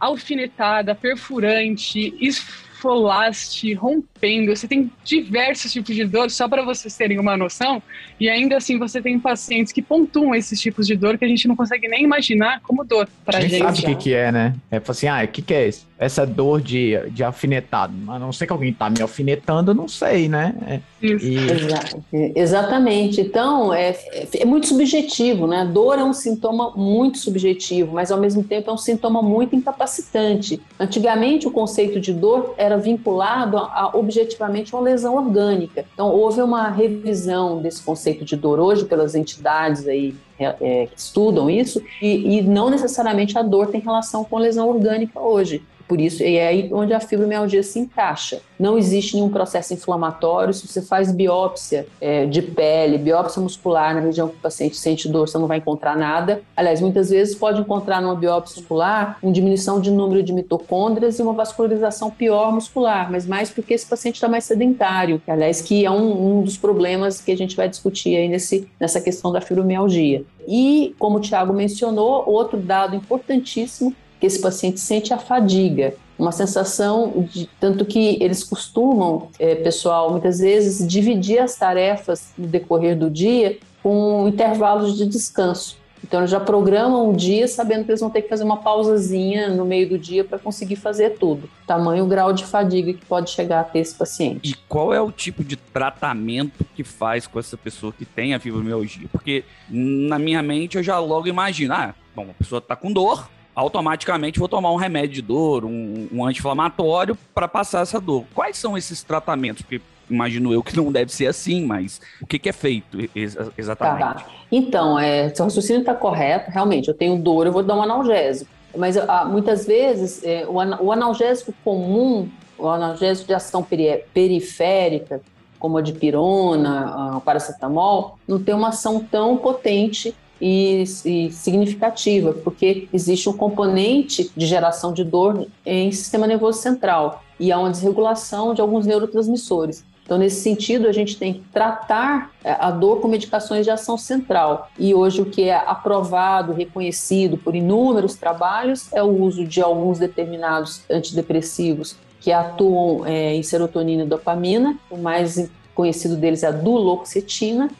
alfinetada, perfurante, esfolaste, rompendo. Você tem diversos tipos de dor, só para vocês terem uma noção. E ainda assim, você tem pacientes que pontuam esses tipos de dor que a gente não consegue nem imaginar como dor para a gente. sabe o que, que é, né? É assim, ah, o que, que é isso? Essa dor de, de alfinetado. A não ser que alguém tá me alfinetando, eu não sei, né? É, Isso. e- Exa- exatamente. Então, é, é muito subjetivo, né? Dor é um sintoma muito subjetivo, mas ao mesmo tempo é um sintoma muito incapacitante. Antigamente, o conceito de dor era vinculado a, a, objetivamente a uma lesão orgânica. Então, houve uma revisão desse conceito de dor hoje pelas entidades aí é, é, que estudam isso, e, e não necessariamente a dor tem relação com lesão orgânica hoje. Por isso, e é aí onde a fibromialgia se encaixa. Não existe nenhum processo inflamatório. Se você faz biópsia é, de pele, biópsia muscular na região que o paciente sente dor, você não vai encontrar nada. Aliás, muitas vezes pode encontrar numa biópsia muscular uma diminuição de número de mitocôndrias e uma vascularização pior muscular, mas mais porque esse paciente está mais sedentário. Aliás, que é um, um dos problemas que a gente vai discutir aí nesse, nessa questão da fibromialgia. E, como o Tiago mencionou, outro dado importantíssimo que esse paciente sente a fadiga, uma sensação de tanto que eles costumam, é, pessoal, muitas vezes dividir as tarefas no decorrer do dia com intervalos de descanso. Então eles já programam um dia sabendo que eles vão ter que fazer uma pausazinha no meio do dia para conseguir fazer tudo. Tamanho o grau de fadiga que pode chegar a ter esse paciente. E qual é o tipo de tratamento que faz com essa pessoa que tem a fibromialgia? Porque na minha mente eu já logo imagino, ah, bom, a pessoa está com dor, automaticamente vou tomar um remédio de dor, um, um anti-inflamatório para passar essa dor. Quais são esses tratamentos? Porque imagino eu que não deve ser assim, mas o que, que é feito ex exatamente? Tá, tá. Então, é, seu raciocínio está correto, realmente, eu tenho dor, eu vou dar um analgésico. Mas ah, muitas vezes é, o, o analgésico comum, o analgésico de ação peri periférica, como a dipirona, a paracetamol, não tem uma ação tão potente e, e, significativa, porque existe um componente de geração de dor em sistema nervoso central e há uma desregulação de alguns neurotransmissores. Então, nesse sentido, a gente tem que tratar é, a dor com medicações de ação central. E hoje, o que é aprovado, reconhecido por inúmeros trabalhos, é o uso de alguns determinados antidepressivos que atuam é, em serotonina e dopamina. O mais conhecido deles é a duloxetina.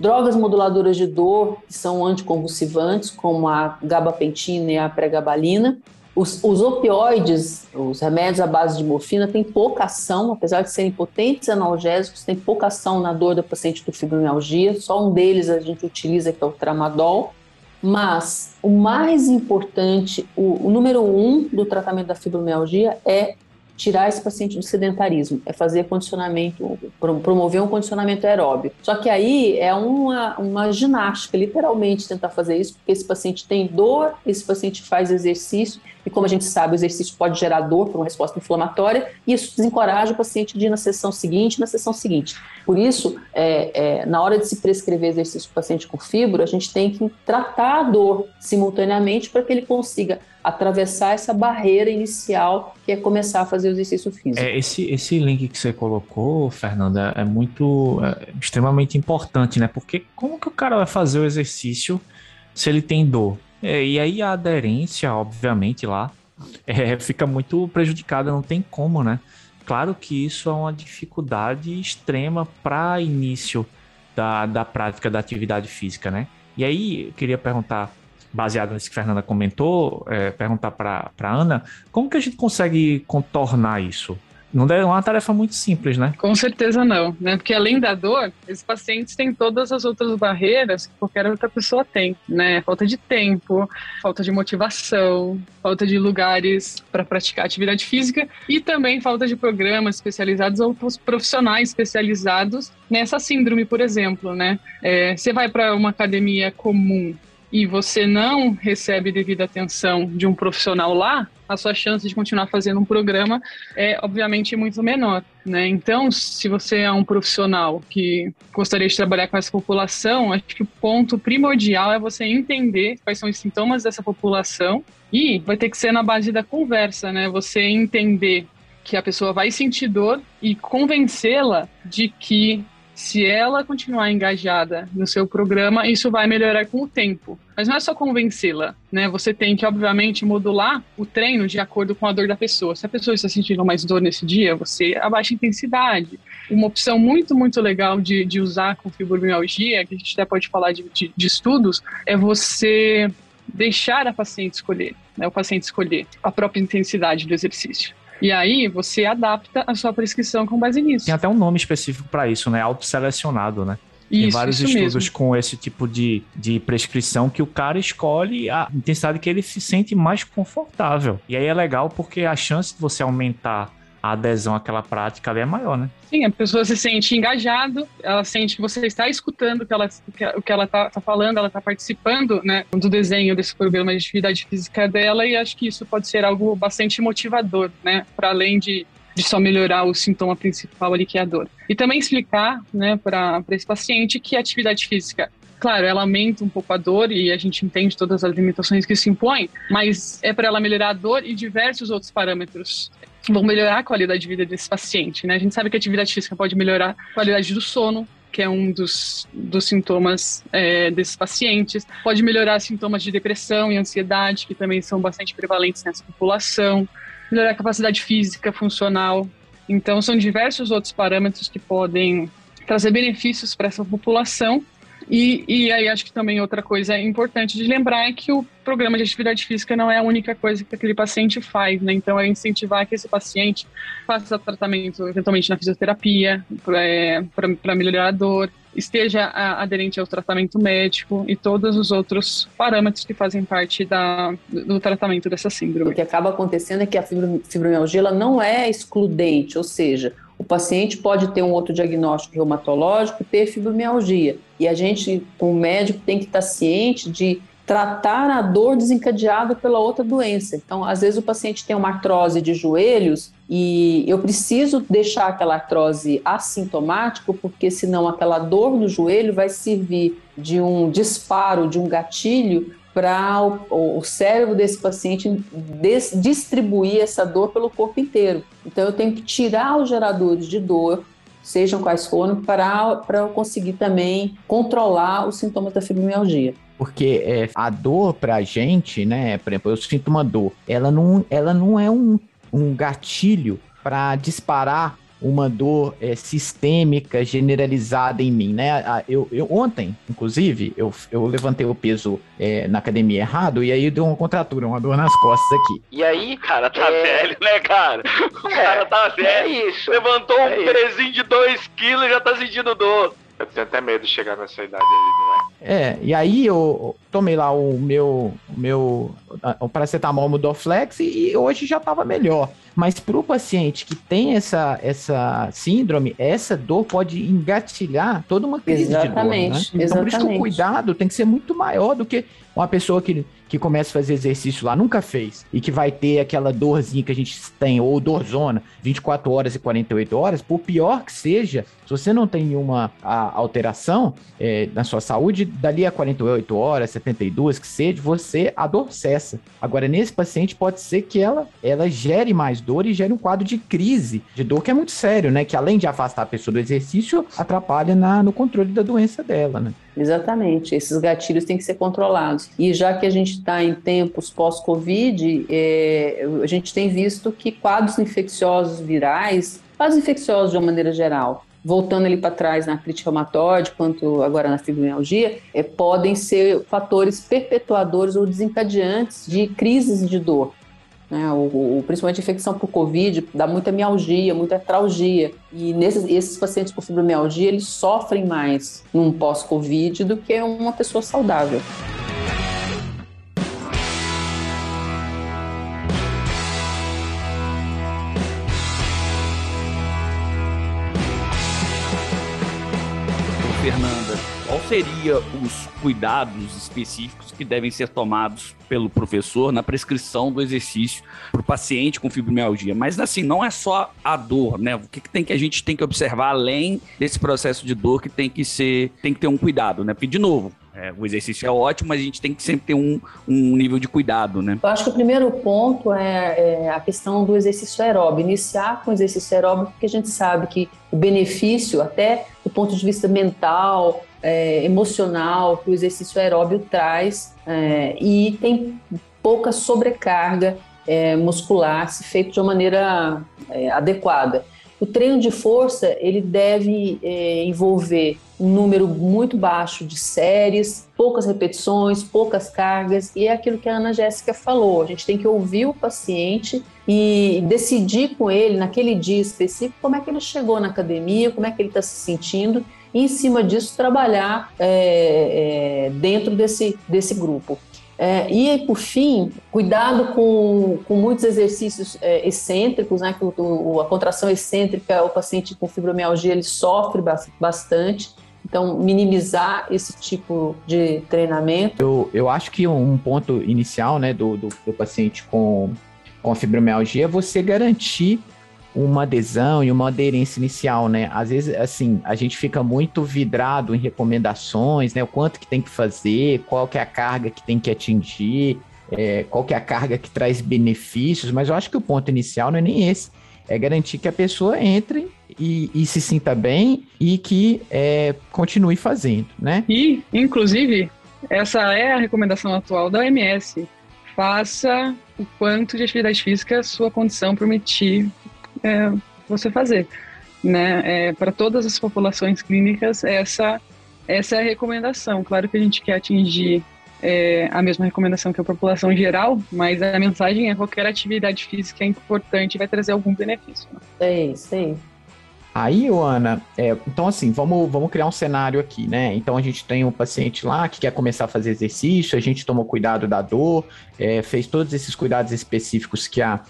Drogas moduladoras de dor, que são anticonvulsivantes, como a gabapentina e a pregabalina. Os, os, opioides, os remédios à base de morfina, têm pouca ação, apesar de serem potentes analgésicos, têm pouca ação na dor do paciente do fibromialgia. Só um deles a gente utiliza, que é o tramadol. Mas o mais importante, o, o número um do tratamento da fibromialgia é tirar esse paciente do sedentarismo, é fazer condicionamento, promover um condicionamento aeróbio. Só que aí é uma, uma ginástica, literalmente, tentar fazer isso, porque esse paciente tem dor, esse paciente faz exercício, e como a gente sabe, o exercício pode gerar dor por uma resposta inflamatória, e isso desencoraja o paciente de ir na sessão seguinte, na sessão seguinte. Por isso, é, é, na hora de se prescrever exercício para o paciente com fibro, a gente tem que tratar a dor simultaneamente para que ele consiga atravessar essa barreira inicial que é começar a fazer o exercício físico. É, esse, esse link que você colocou, Fernanda, é muito é, extremamente importante, né? Porque como que o cara vai fazer o exercício se ele tem dor? É, e aí a aderência, obviamente, lá é, fica muito prejudicada, não tem como, né? Claro que isso é uma dificuldade extrema para início da, da prática da atividade física, né? E aí, eu queria perguntar, baseado nisso que a Fernanda comentou, é, perguntar para Ana, como que a gente consegue contornar isso? Não é uma tarefa muito simples, né? Com certeza não, né? Porque além da dor, esses pacientes têm todas as outras barreiras que qualquer outra pessoa tem, né? Falta de tempo, falta de motivação, falta de lugares para praticar atividade física e também falta de programas especializados ou profissionais especializados nessa síndrome, por exemplo, né? É, você vai para uma academia comum e você não recebe devida atenção de um profissional lá, a sua chance de continuar fazendo um programa é obviamente muito menor, né? Então, se você é um profissional que gostaria de trabalhar com essa população, acho que o ponto primordial é você entender quais são os sintomas dessa população e vai ter que ser na base da conversa, né? Você entender que a pessoa vai sentir dor e convencê-la de que se ela continuar engajada no seu programa, isso vai melhorar com o tempo. Mas não é só convencê-la, né? Você tem que, obviamente, modular o treino de acordo com a dor da pessoa. Se a pessoa está sentindo mais dor nesse dia, você abaixa a intensidade. Uma opção muito, muito legal de, de usar com fibromialgia, que a gente até pode falar de, de, de estudos, é você deixar a paciente escolher, né? O paciente escolher a própria intensidade do exercício. E aí você adapta a sua prescrição com base nisso. Tem até um nome específico para isso, né? Autoselecionado, né? Tem isso, vários isso estudos mesmo. com esse tipo de, de prescrição que o cara escolhe a intensidade que ele se sente mais confortável. E aí é legal porque a chance de você aumentar a adesão àquela prática ali é maior, né? Sim, a pessoa se sente engajado, ela sente que você está escutando o que ela o que ela está tá falando, ela está participando, né, do desenho desse programa de atividade física dela e acho que isso pode ser algo bastante motivador, né, para além de de só melhorar o sintoma principal ali que é a dor. E também explicar, né, para esse paciente que a atividade física claro, ela aumenta um pouco a dor e a gente entende todas as limitações que se impõem, mas é para ela melhorar a dor e diversos outros parâmetros vão melhorar a qualidade de vida desse paciente, né? A gente sabe que a atividade física pode melhorar a qualidade do sono, que é um dos, dos sintomas é, desses pacientes. Pode melhorar sintomas de depressão e ansiedade, que também são bastante prevalentes nessa população. Melhorar a capacidade física, funcional. Então, são diversos outros parâmetros que podem trazer benefícios para essa população E, e aí acho que também outra coisa importante de lembrar é que o programa de atividade física não é a única coisa que aquele paciente faz, né? Então é incentivar que esse paciente faça tratamento eventualmente na fisioterapia para melhorar a dor, esteja aderente ao tratamento médico e todos os outros parâmetros que fazem parte da, do tratamento dessa síndrome. O que acaba acontecendo é que a fibromialgia não é excludente, ou seja, o paciente pode ter um outro diagnóstico reumatológico, ter fibromialgia. E a gente, como médico, tem que estar ciente de tratar a dor desencadeada pela outra doença. Então, às vezes o paciente tem uma artrose de joelhos e eu preciso deixar aquela artrose assintomático, porque senão aquela dor no joelho vai servir de um disparo, de um gatilho para o, o, cérebro desse paciente des, distribuir essa dor pelo corpo inteiro. Então, eu tenho que tirar os geradores de dor, sejam quais forem, para, para eu conseguir também controlar os sintomas da fibromialgia. Porque é, a dor pra gente, né? Por exemplo, eu sinto uma dor. Ela não, ela não é um, um gatilho para disparar uma dor é, sistêmica generalizada em mim, né? Eu, eu, ontem, inclusive, eu, eu levantei o peso é, na academia errado e aí deu uma contratura, uma dor nas costas aqui. E aí, cara, tá é... velho, né, cara? O é, cara tá velho. É isso. Levantou é um pezinho de 2 quilos e já tá sentindo dor. Eu tenho até medo de chegar nessa idade aí, né? É, e aí eu tomei lá o meu, o meu o paracetamol Mudoflex e, e hoje já estava melhor. Mas para o paciente que tem essa, essa síndrome, essa dor pode engatilhar toda uma crise exatamente, de dor. Né? Então, exatamente. por isso que o cuidado tem que ser muito maior do que uma pessoa que que começa a fazer exercício lá, nunca fez, e que vai ter aquela dorzinha que a gente tem, ou dorzona, 24 horas e 48 horas, por pior que seja, se você não tem nenhuma alteração é, na sua saúde, dali a 48 horas, 72, que seja, você, a dor cessa. Agora, nesse paciente, pode ser que ela, ela gere mais dor e gere um quadro de crise de dor, que é muito sério, né? Que além de afastar a pessoa do exercício, atrapalha na, no controle da doença dela, né? Exatamente, esses gatilhos têm que ser controlados. E já que a gente está em tempos pós-Covid, é, a gente tem visto que quadros infecciosos virais, quadros infecciosos de uma maneira geral, voltando ali para trás na artrite reumatoide, quanto agora na fibromialgia, é, podem ser fatores perpetuadores ou desencadeantes de crises de dor. Né? O, o, principalmente a infecção por Covid dá muita mialgia, muita artralgia. E nesses, esses pacientes com fibromialgia, eles sofrem mais num pós-Covid do que uma pessoa saudável. Fernanda, qual seria os cuidados específicos que devem ser tomados pelo professor na prescrição do exercício para o paciente com fibromialgia? Mas assim, não é só a dor, né? O que, que, tem que a gente tem que observar além desse processo de dor que tem que ser, tem que ter um cuidado, né? Porque de novo, é, o exercício é ótimo, mas a gente tem que sempre ter um, um nível de cuidado, né? Eu acho que o primeiro ponto é, é a questão do exercício aeróbio. Iniciar com o exercício aeróbio, porque a gente sabe que o benefício, até do ponto de vista mental, é, emocional, que o exercício aeróbio traz, é, e tem pouca sobrecarga é, muscular se feito de uma maneira é, adequada. O treino de força ele deve é, envolver um número muito baixo de séries, poucas repetições, poucas cargas, e é aquilo que a Ana Jéssica falou. A gente tem que ouvir o paciente e decidir com ele, naquele dia específico, como é que ele chegou na academia, como é que ele está se sentindo, e em cima disso trabalhar é, é, dentro desse, desse grupo. É, e, por fim, cuidado com, com muitos exercícios é, excêntricos, né? Que o, a contração excêntrica, o paciente com fibromialgia, ele sofre bastante. Então, minimizar esse tipo de treinamento. Eu, eu acho que um ponto inicial né, do, do, do paciente com, com fibromialgia é você garantir uma adesão e uma aderência inicial, né? Às vezes, assim, a gente fica muito vidrado em recomendações, né? O quanto que tem que fazer, qual que é a carga que tem que atingir, é, qual que é a carga que traz benefícios, mas eu acho que o ponto inicial não é nem esse. É garantir que a pessoa entre e, e se sinta bem e que é, continue fazendo, né? E, inclusive, essa é a recomendação atual da OMS. Faça o quanto de atividade física sua condição permitir é, você fazer. Né? É, para todas as populações clínicas, essa essa é a recomendação. Claro que a gente quer atingir é, a mesma recomendação que a população geral, mas a mensagem é qualquer atividade física é importante e vai trazer algum benefício. Né? Sei, sei. Aí, Ana, é, então assim, vamos, vamos criar um cenário aqui, né? Então a gente tem um paciente lá que quer começar a fazer exercício, a gente tomou cuidado da dor, é, fez todos esses cuidados específicos que a,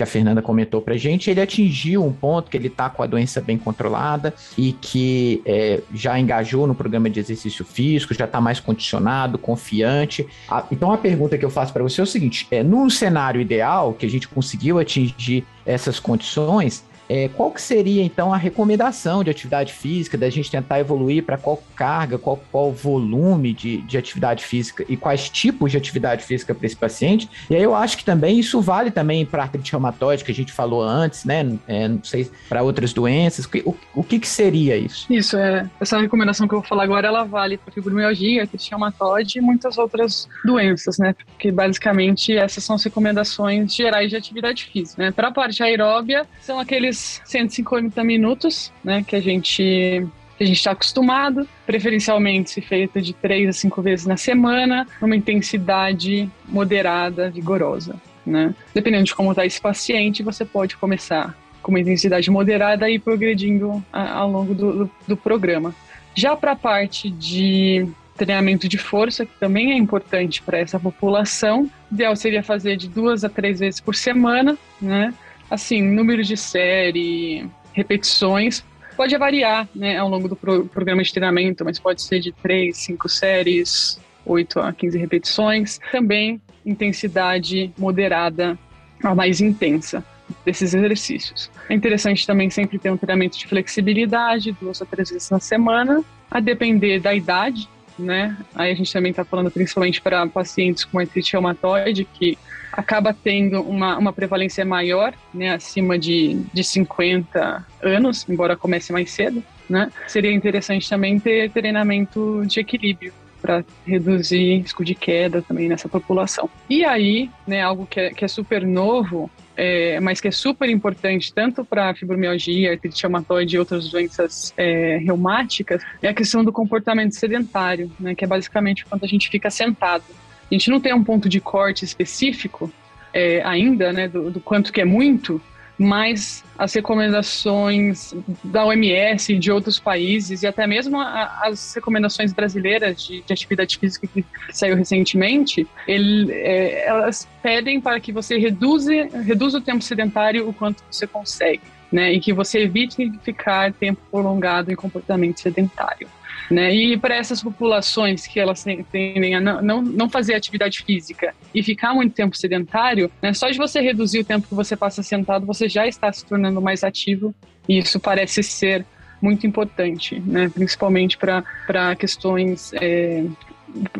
que a Fernanda comentou pra gente, ele atingiu um ponto que ele tá com a doença bem controlada e que é, já engajou no programa de exercício físico, já tá mais condicionado, confiante. A, então a pergunta que eu faço para você é o seguinte: é, num cenário ideal que a gente conseguiu atingir essas condições, é, qual que seria então a recomendação de atividade física, da gente tentar evoluir para qual carga, qual, qual volume de, de atividade física e quais tipos de atividade física para esse paciente? E aí eu acho que também isso vale também para artrite reumatoide, que a gente falou antes, né? É, não sei, para outras doenças. O, o que, que seria isso? Isso, é. Essa recomendação que eu vou falar agora, ela vale para fibromialgia, artrite reumatoide e muitas outras doenças, né? Porque basicamente essas são as recomendações gerais de atividade física, né? Para a parte aeróbia, são aqueles 150 minutos, né, que a gente a gente está acostumado, preferencialmente se feita de três a cinco vezes na semana, numa intensidade moderada, vigorosa. Né? Dependendo de como está esse paciente, você pode começar com uma intensidade moderada e ir progredindo ao longo do, do, do programa. Já para a parte de treinamento de força, que também é importante para essa população, o ideal seria fazer de duas a três vezes por semana, né? Assim, número de série, repetições, pode variar né, ao longo do pro programa de treinamento, mas pode ser de 3, 5 séries, 8 a 15 repetições. Também intensidade moderada a mais intensa desses exercícios. É interessante também sempre ter um treinamento de flexibilidade, duas a três vezes na semana, a depender da idade, né? Aí a gente também está falando principalmente para pacientes com artrite reumatoide, que acaba tendo uma, uma prevalência maior, né, acima de, de 50 anos, embora comece mais cedo, né? Seria interessante também ter treinamento de equilíbrio para reduzir risco de queda também nessa população. E aí, né, algo que é, que é super novo, é, mas que é super importante tanto para fibromialgia, artrite reumatoide e outras doenças é, reumáticas, é a questão do comportamento sedentário, né, que é basicamente quando a gente fica sentado. A gente não tem um ponto de corte específico é, ainda, né, do, do, quanto que é muito, mas as recomendações da OMS de outros países e até mesmo a, as recomendações brasileiras de, de, atividade física que saiu recentemente, ele, é, elas pedem para que você reduza, reduza o tempo sedentário o quanto você consegue, né, e que você evite ficar tempo prolongado em comportamento sedentário. Né? E para essas populações que elas tendem a não, não, não, fazer atividade física e ficar muito tempo sedentário, né? só de você reduzir o tempo que você passa sentado, você já está se tornando mais ativo e isso parece ser muito importante, né? principalmente para questões é,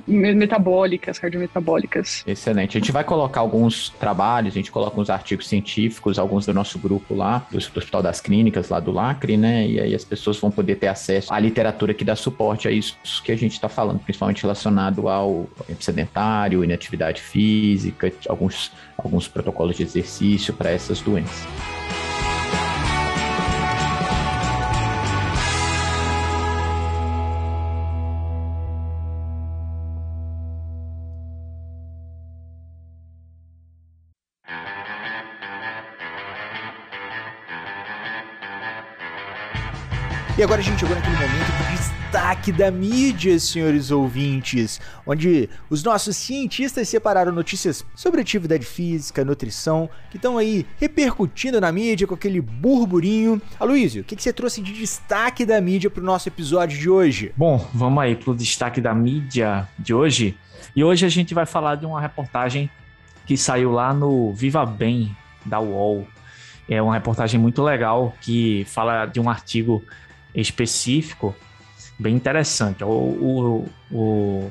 metabólicas, cardiometabólicas. Excelente. A gente vai colocar alguns trabalhos, a gente coloca uns artigos científicos, alguns do nosso grupo lá, do, Hospital das Clínicas, lá do Lacre, né? E aí as pessoas vão poder ter acesso à literatura que dá suporte a isso que a gente está falando, principalmente relacionado ao sedentário, inatividade física, alguns, alguns protocolos de exercício para essas doenças. E agora a gente chegou naquele momento do destaque da mídia, senhores ouvintes, onde os nossos cientistas separaram notícias sobre atividade física, nutrição, que estão aí repercutindo na mídia com aquele burburinho. Aloysio, o que, que você trouxe de destaque da mídia para o nosso episódio de hoje? Bom, vamos aí para o destaque da mídia de hoje. E hoje a gente vai falar de uma reportagem que saiu lá no Viva Bem da UOL. É uma reportagem muito legal que fala de um artigo específico, bem interessante. O, o, o,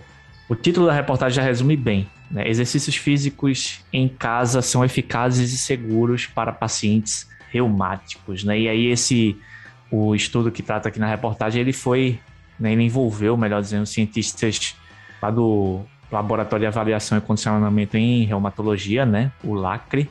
o título da reportagem já resume bem. Né? Exercícios físicos em casa são eficazes e seguros para pacientes reumáticos. Né? E aí esse o estudo que trata aqui na reportagem ele foi, né, ele envolveu, melhor dizendo, cientistas lá do Laboratório de Avaliação e Condicionamento em Reumatologia, né, o LACRE,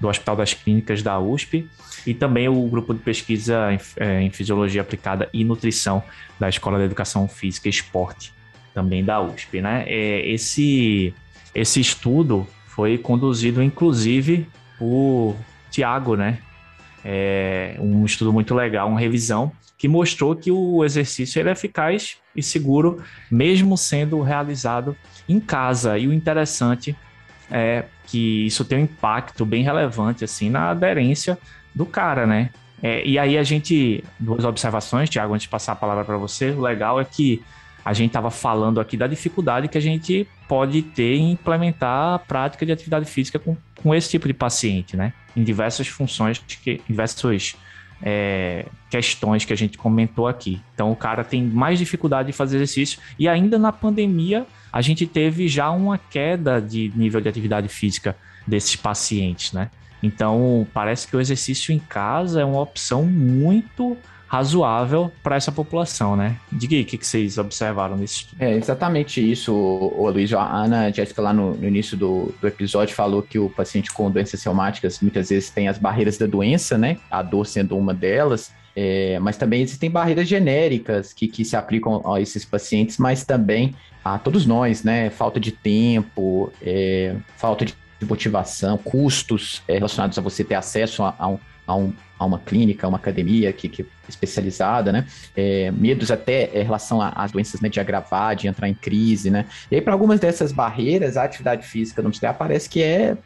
do Hospital das Clínicas da USP e também o grupo de pesquisa em, é, em Fisiologia Aplicada e Nutrição da Escola de Educação Física e Esporte, também da USP. Né? É, esse, esse estudo foi conduzido, inclusive, por Tiago, né? É um estudo muito legal, uma revisão que mostrou que o exercício é eficaz e seguro, mesmo sendo realizado em casa. E o interessante é que isso tem um impacto bem relevante assim na aderência do cara, né? É, e aí a gente, duas observações, Tiago, antes de passar a palavra para você, o legal é que a gente estava falando aqui da dificuldade que a gente pode ter em implementar a prática de atividade física com, com esse tipo de paciente, né? Em diversas funções, que, diversas é, questões que a gente comentou aqui. Então o cara tem mais dificuldade de fazer exercício e ainda na pandemia a gente teve já uma queda de nível de atividade física desses pacientes, né? Então parece que o exercício em casa é uma opção muito razoável para essa população, né? Diga aí o que, que vocês observaram nesse estudo. É exatamente isso, o Luiz. A Ana Jéssica, lá no, no início do, do, episódio, falou que o paciente com doenças reumáticas muitas vezes tem as barreiras da doença, né? A dor sendo uma delas. É, mas também existem barreiras genéricas que, que se aplicam a esses pacientes, mas também a todos nós, né? Falta de tempo, é, falta de motivação, custos é, relacionados a você ter acesso a, a um a, um, a uma clínica, a uma academia que, que especializada, né? É, medos até em relação às doenças né, de agravar, de entrar em crise, né? E aí, para algumas dessas barreiras, a atividade física domiciliar parece que é,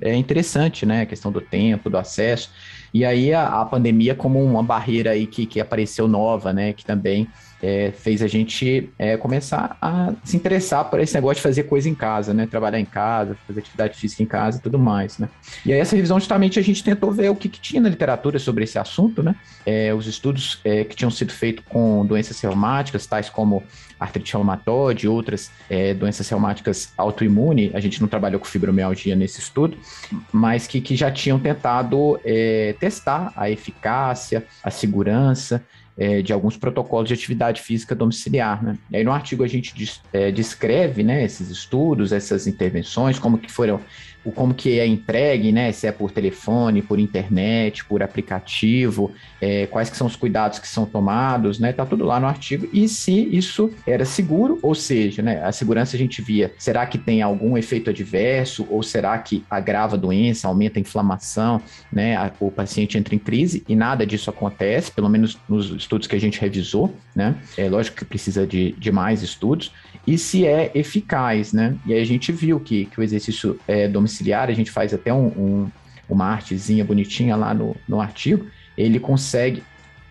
é interessante, né? A questão do tempo, do acesso. E aí a, a pandemia como uma barreira aí que, que apareceu nova, né? Que também é, fez a gente é, começar a se interessar por esse negócio de fazer coisa em casa, né? Trabalhar em casa, fazer atividade física em casa e tudo mais, né? E aí essa revisão justamente a gente tentou ver o que, que tinha na literatura sobre esse assunto, né? É, os estudos é, que tinham sido feitos com doenças reumáticas, tais como artrite reumatoide e outras é, doenças reumáticas autoimunes, a gente não trabalhou com fibromialgia nesse estudo, mas que, que já tinham tentado é, testar a eficácia, a segurança é, de alguns protocolos de atividade física domiciliar. Né? E aí no artigo a gente é, descreve né, esses estudos, essas intervenções, como que foram o como que é entregue, né? Se é por telefone, por internet, por aplicativo, é, quais que são os cuidados que são tomados, né? Tá tudo lá no artigo. E se isso era seguro, ou seja, né? A segurança a gente via, será que tem algum efeito adverso ou será que agrava a doença, aumenta a inflamação, né? A, o paciente entra em crise e nada disso acontece, pelo menos nos estudos que a gente revisou, né? É lógico que precisa de, de mais estudos e se é eficaz, né? E aí a gente viu que, que o exercício é, domiciliar, a gente faz até um, um, uma artezinha bonitinha lá no, no artigo, ele consegue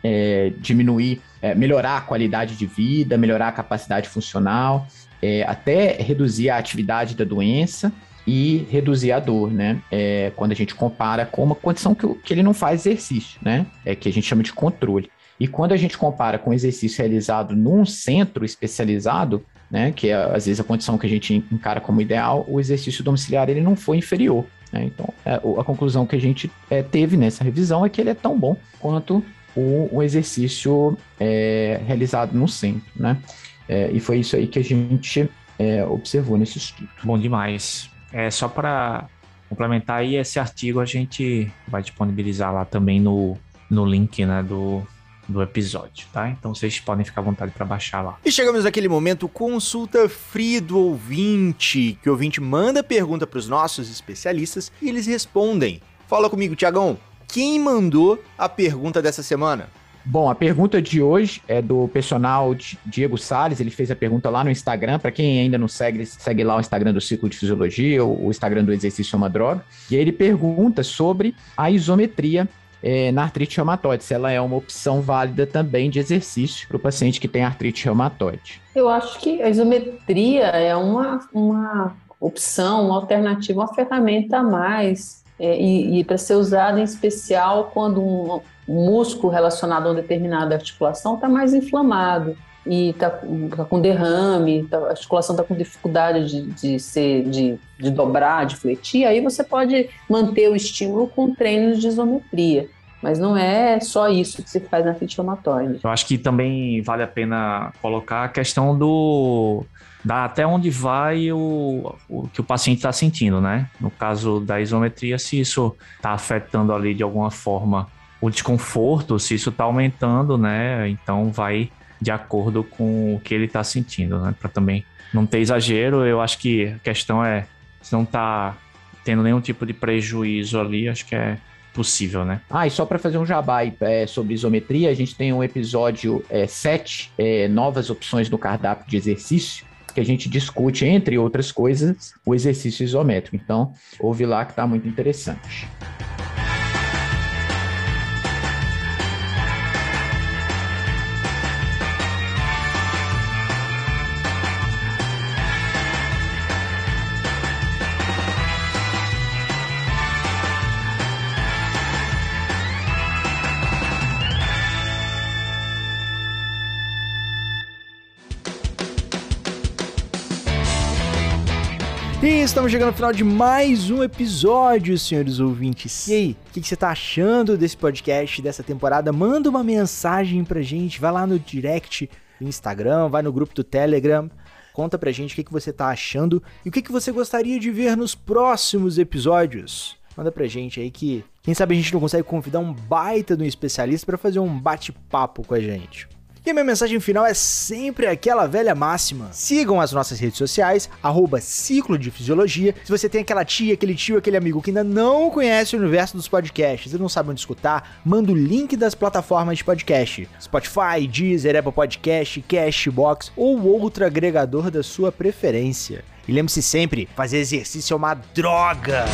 é, diminuir, é, melhorar a qualidade de vida, melhorar a capacidade funcional, é, até reduzir a atividade da doença e reduzir a dor, né? É, quando a gente compara com uma condição que, que ele não faz exercício, né? É que a gente chama de controle. E quando a gente compara com exercício realizado num centro especializado, né, que é às vezes a condição que a gente encara como ideal, o exercício domiciliar ele não foi inferior. Né? Então, é, a conclusão que a gente é, teve nessa revisão é que ele é tão bom quanto o, o exercício é, realizado no centro. Né? É, e foi isso aí que a gente é, observou nesse estudo. Bom demais. É só para complementar aí esse artigo a gente vai disponibilizar lá também no, no link né, do, do episódio, tá? Então vocês podem ficar à vontade para baixar lá. E chegamos naquele momento consulta free do ouvinte, que o ouvinte manda pergunta para os nossos especialistas e eles respondem. Fala comigo, Tiagão. Quem mandou a pergunta dessa semana? Bom, a pergunta de hoje é do personal Diego Sales. Ele fez a pergunta lá no Instagram. Para quem ainda não segue, segue lá o Instagram do Ciclo de Fisiologia, o Instagram do Exercício é uma Droga. E aí ele pergunta sobre a isometria é, na artrite reumatoide, se ela é uma opção válida também de exercício para o paciente que tem artrite reumatoide. Eu acho que a isometria é uma, uma opção, uma alternativa, uma ferramenta a mais é, e, e para ser usada em especial quando um, músculo relacionado a uma determinada articulação está mais inflamado e está tá com derrame, tá, a articulação está com dificuldade de, de ser, de, de, dobrar, de fletir, aí você pode manter o estímulo com treinos de isometria. Mas não é só isso que se faz na reumatoide. Eu acho que também vale a pena colocar a questão do da até onde vai o, o que o paciente está sentindo, né? No caso da isometria, se isso está afetando ali de alguma forma o desconforto, se isso está aumentando, né? Então vai de acordo com o que ele está sentindo, né? Para também não ter exagero, eu acho que a questão é se não está tendo nenhum tipo de prejuízo ali, acho que é possível, né? Ah, e só para fazer um jabá é, sobre isometria, a gente tem um episódio é, 7, é, novas opções no cardápio de exercício, que a gente discute, entre outras coisas, o exercício isométrico. Então, ouve lá que está muito interessante. Estamos chegando ao final de mais um episódio, senhores ouvintes. E aí, o que, que você tá achando desse podcast, dessa temporada? Manda uma mensagem pra gente, vai lá no direct do Instagram, vai no grupo do Telegram. Conta pra gente o que, que você tá achando e o que, que você gostaria de ver nos próximos episódios. Manda pra gente aí que, quem sabe a gente não consegue convidar um baita de um especialista para fazer um bate-papo com a gente. E a minha mensagem final é sempre aquela velha máxima. Sigam as nossas redes sociais, arroba Ciclo de Fisiologia. Se você tem aquela tia, aquele tio, aquele amigo que ainda não conhece o universo dos podcasts e não sabe onde escutar, manda o link das plataformas de podcast. Spotify, Deezer, Apple Podcast, Cashbox ou outro agregador da sua preferência. E lembre-se sempre, fazer exercício é uma droga!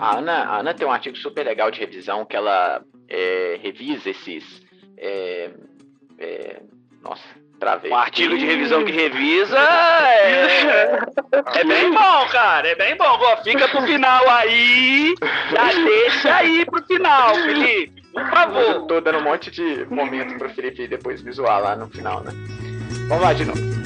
A Ana, a Ana tem um artigo super legal de revisão que ela é, revisa esses. É, é, nossa, travei. Um artigo de revisão que revisa é, é bem bom, cara. É bem bom. Ó, fica pro final aí. Já deixa aí pro final, Felipe. Por favor. Eu tô dando um monte de momento pro Felipe depois visual lá no final, né? Vamos lá de novo.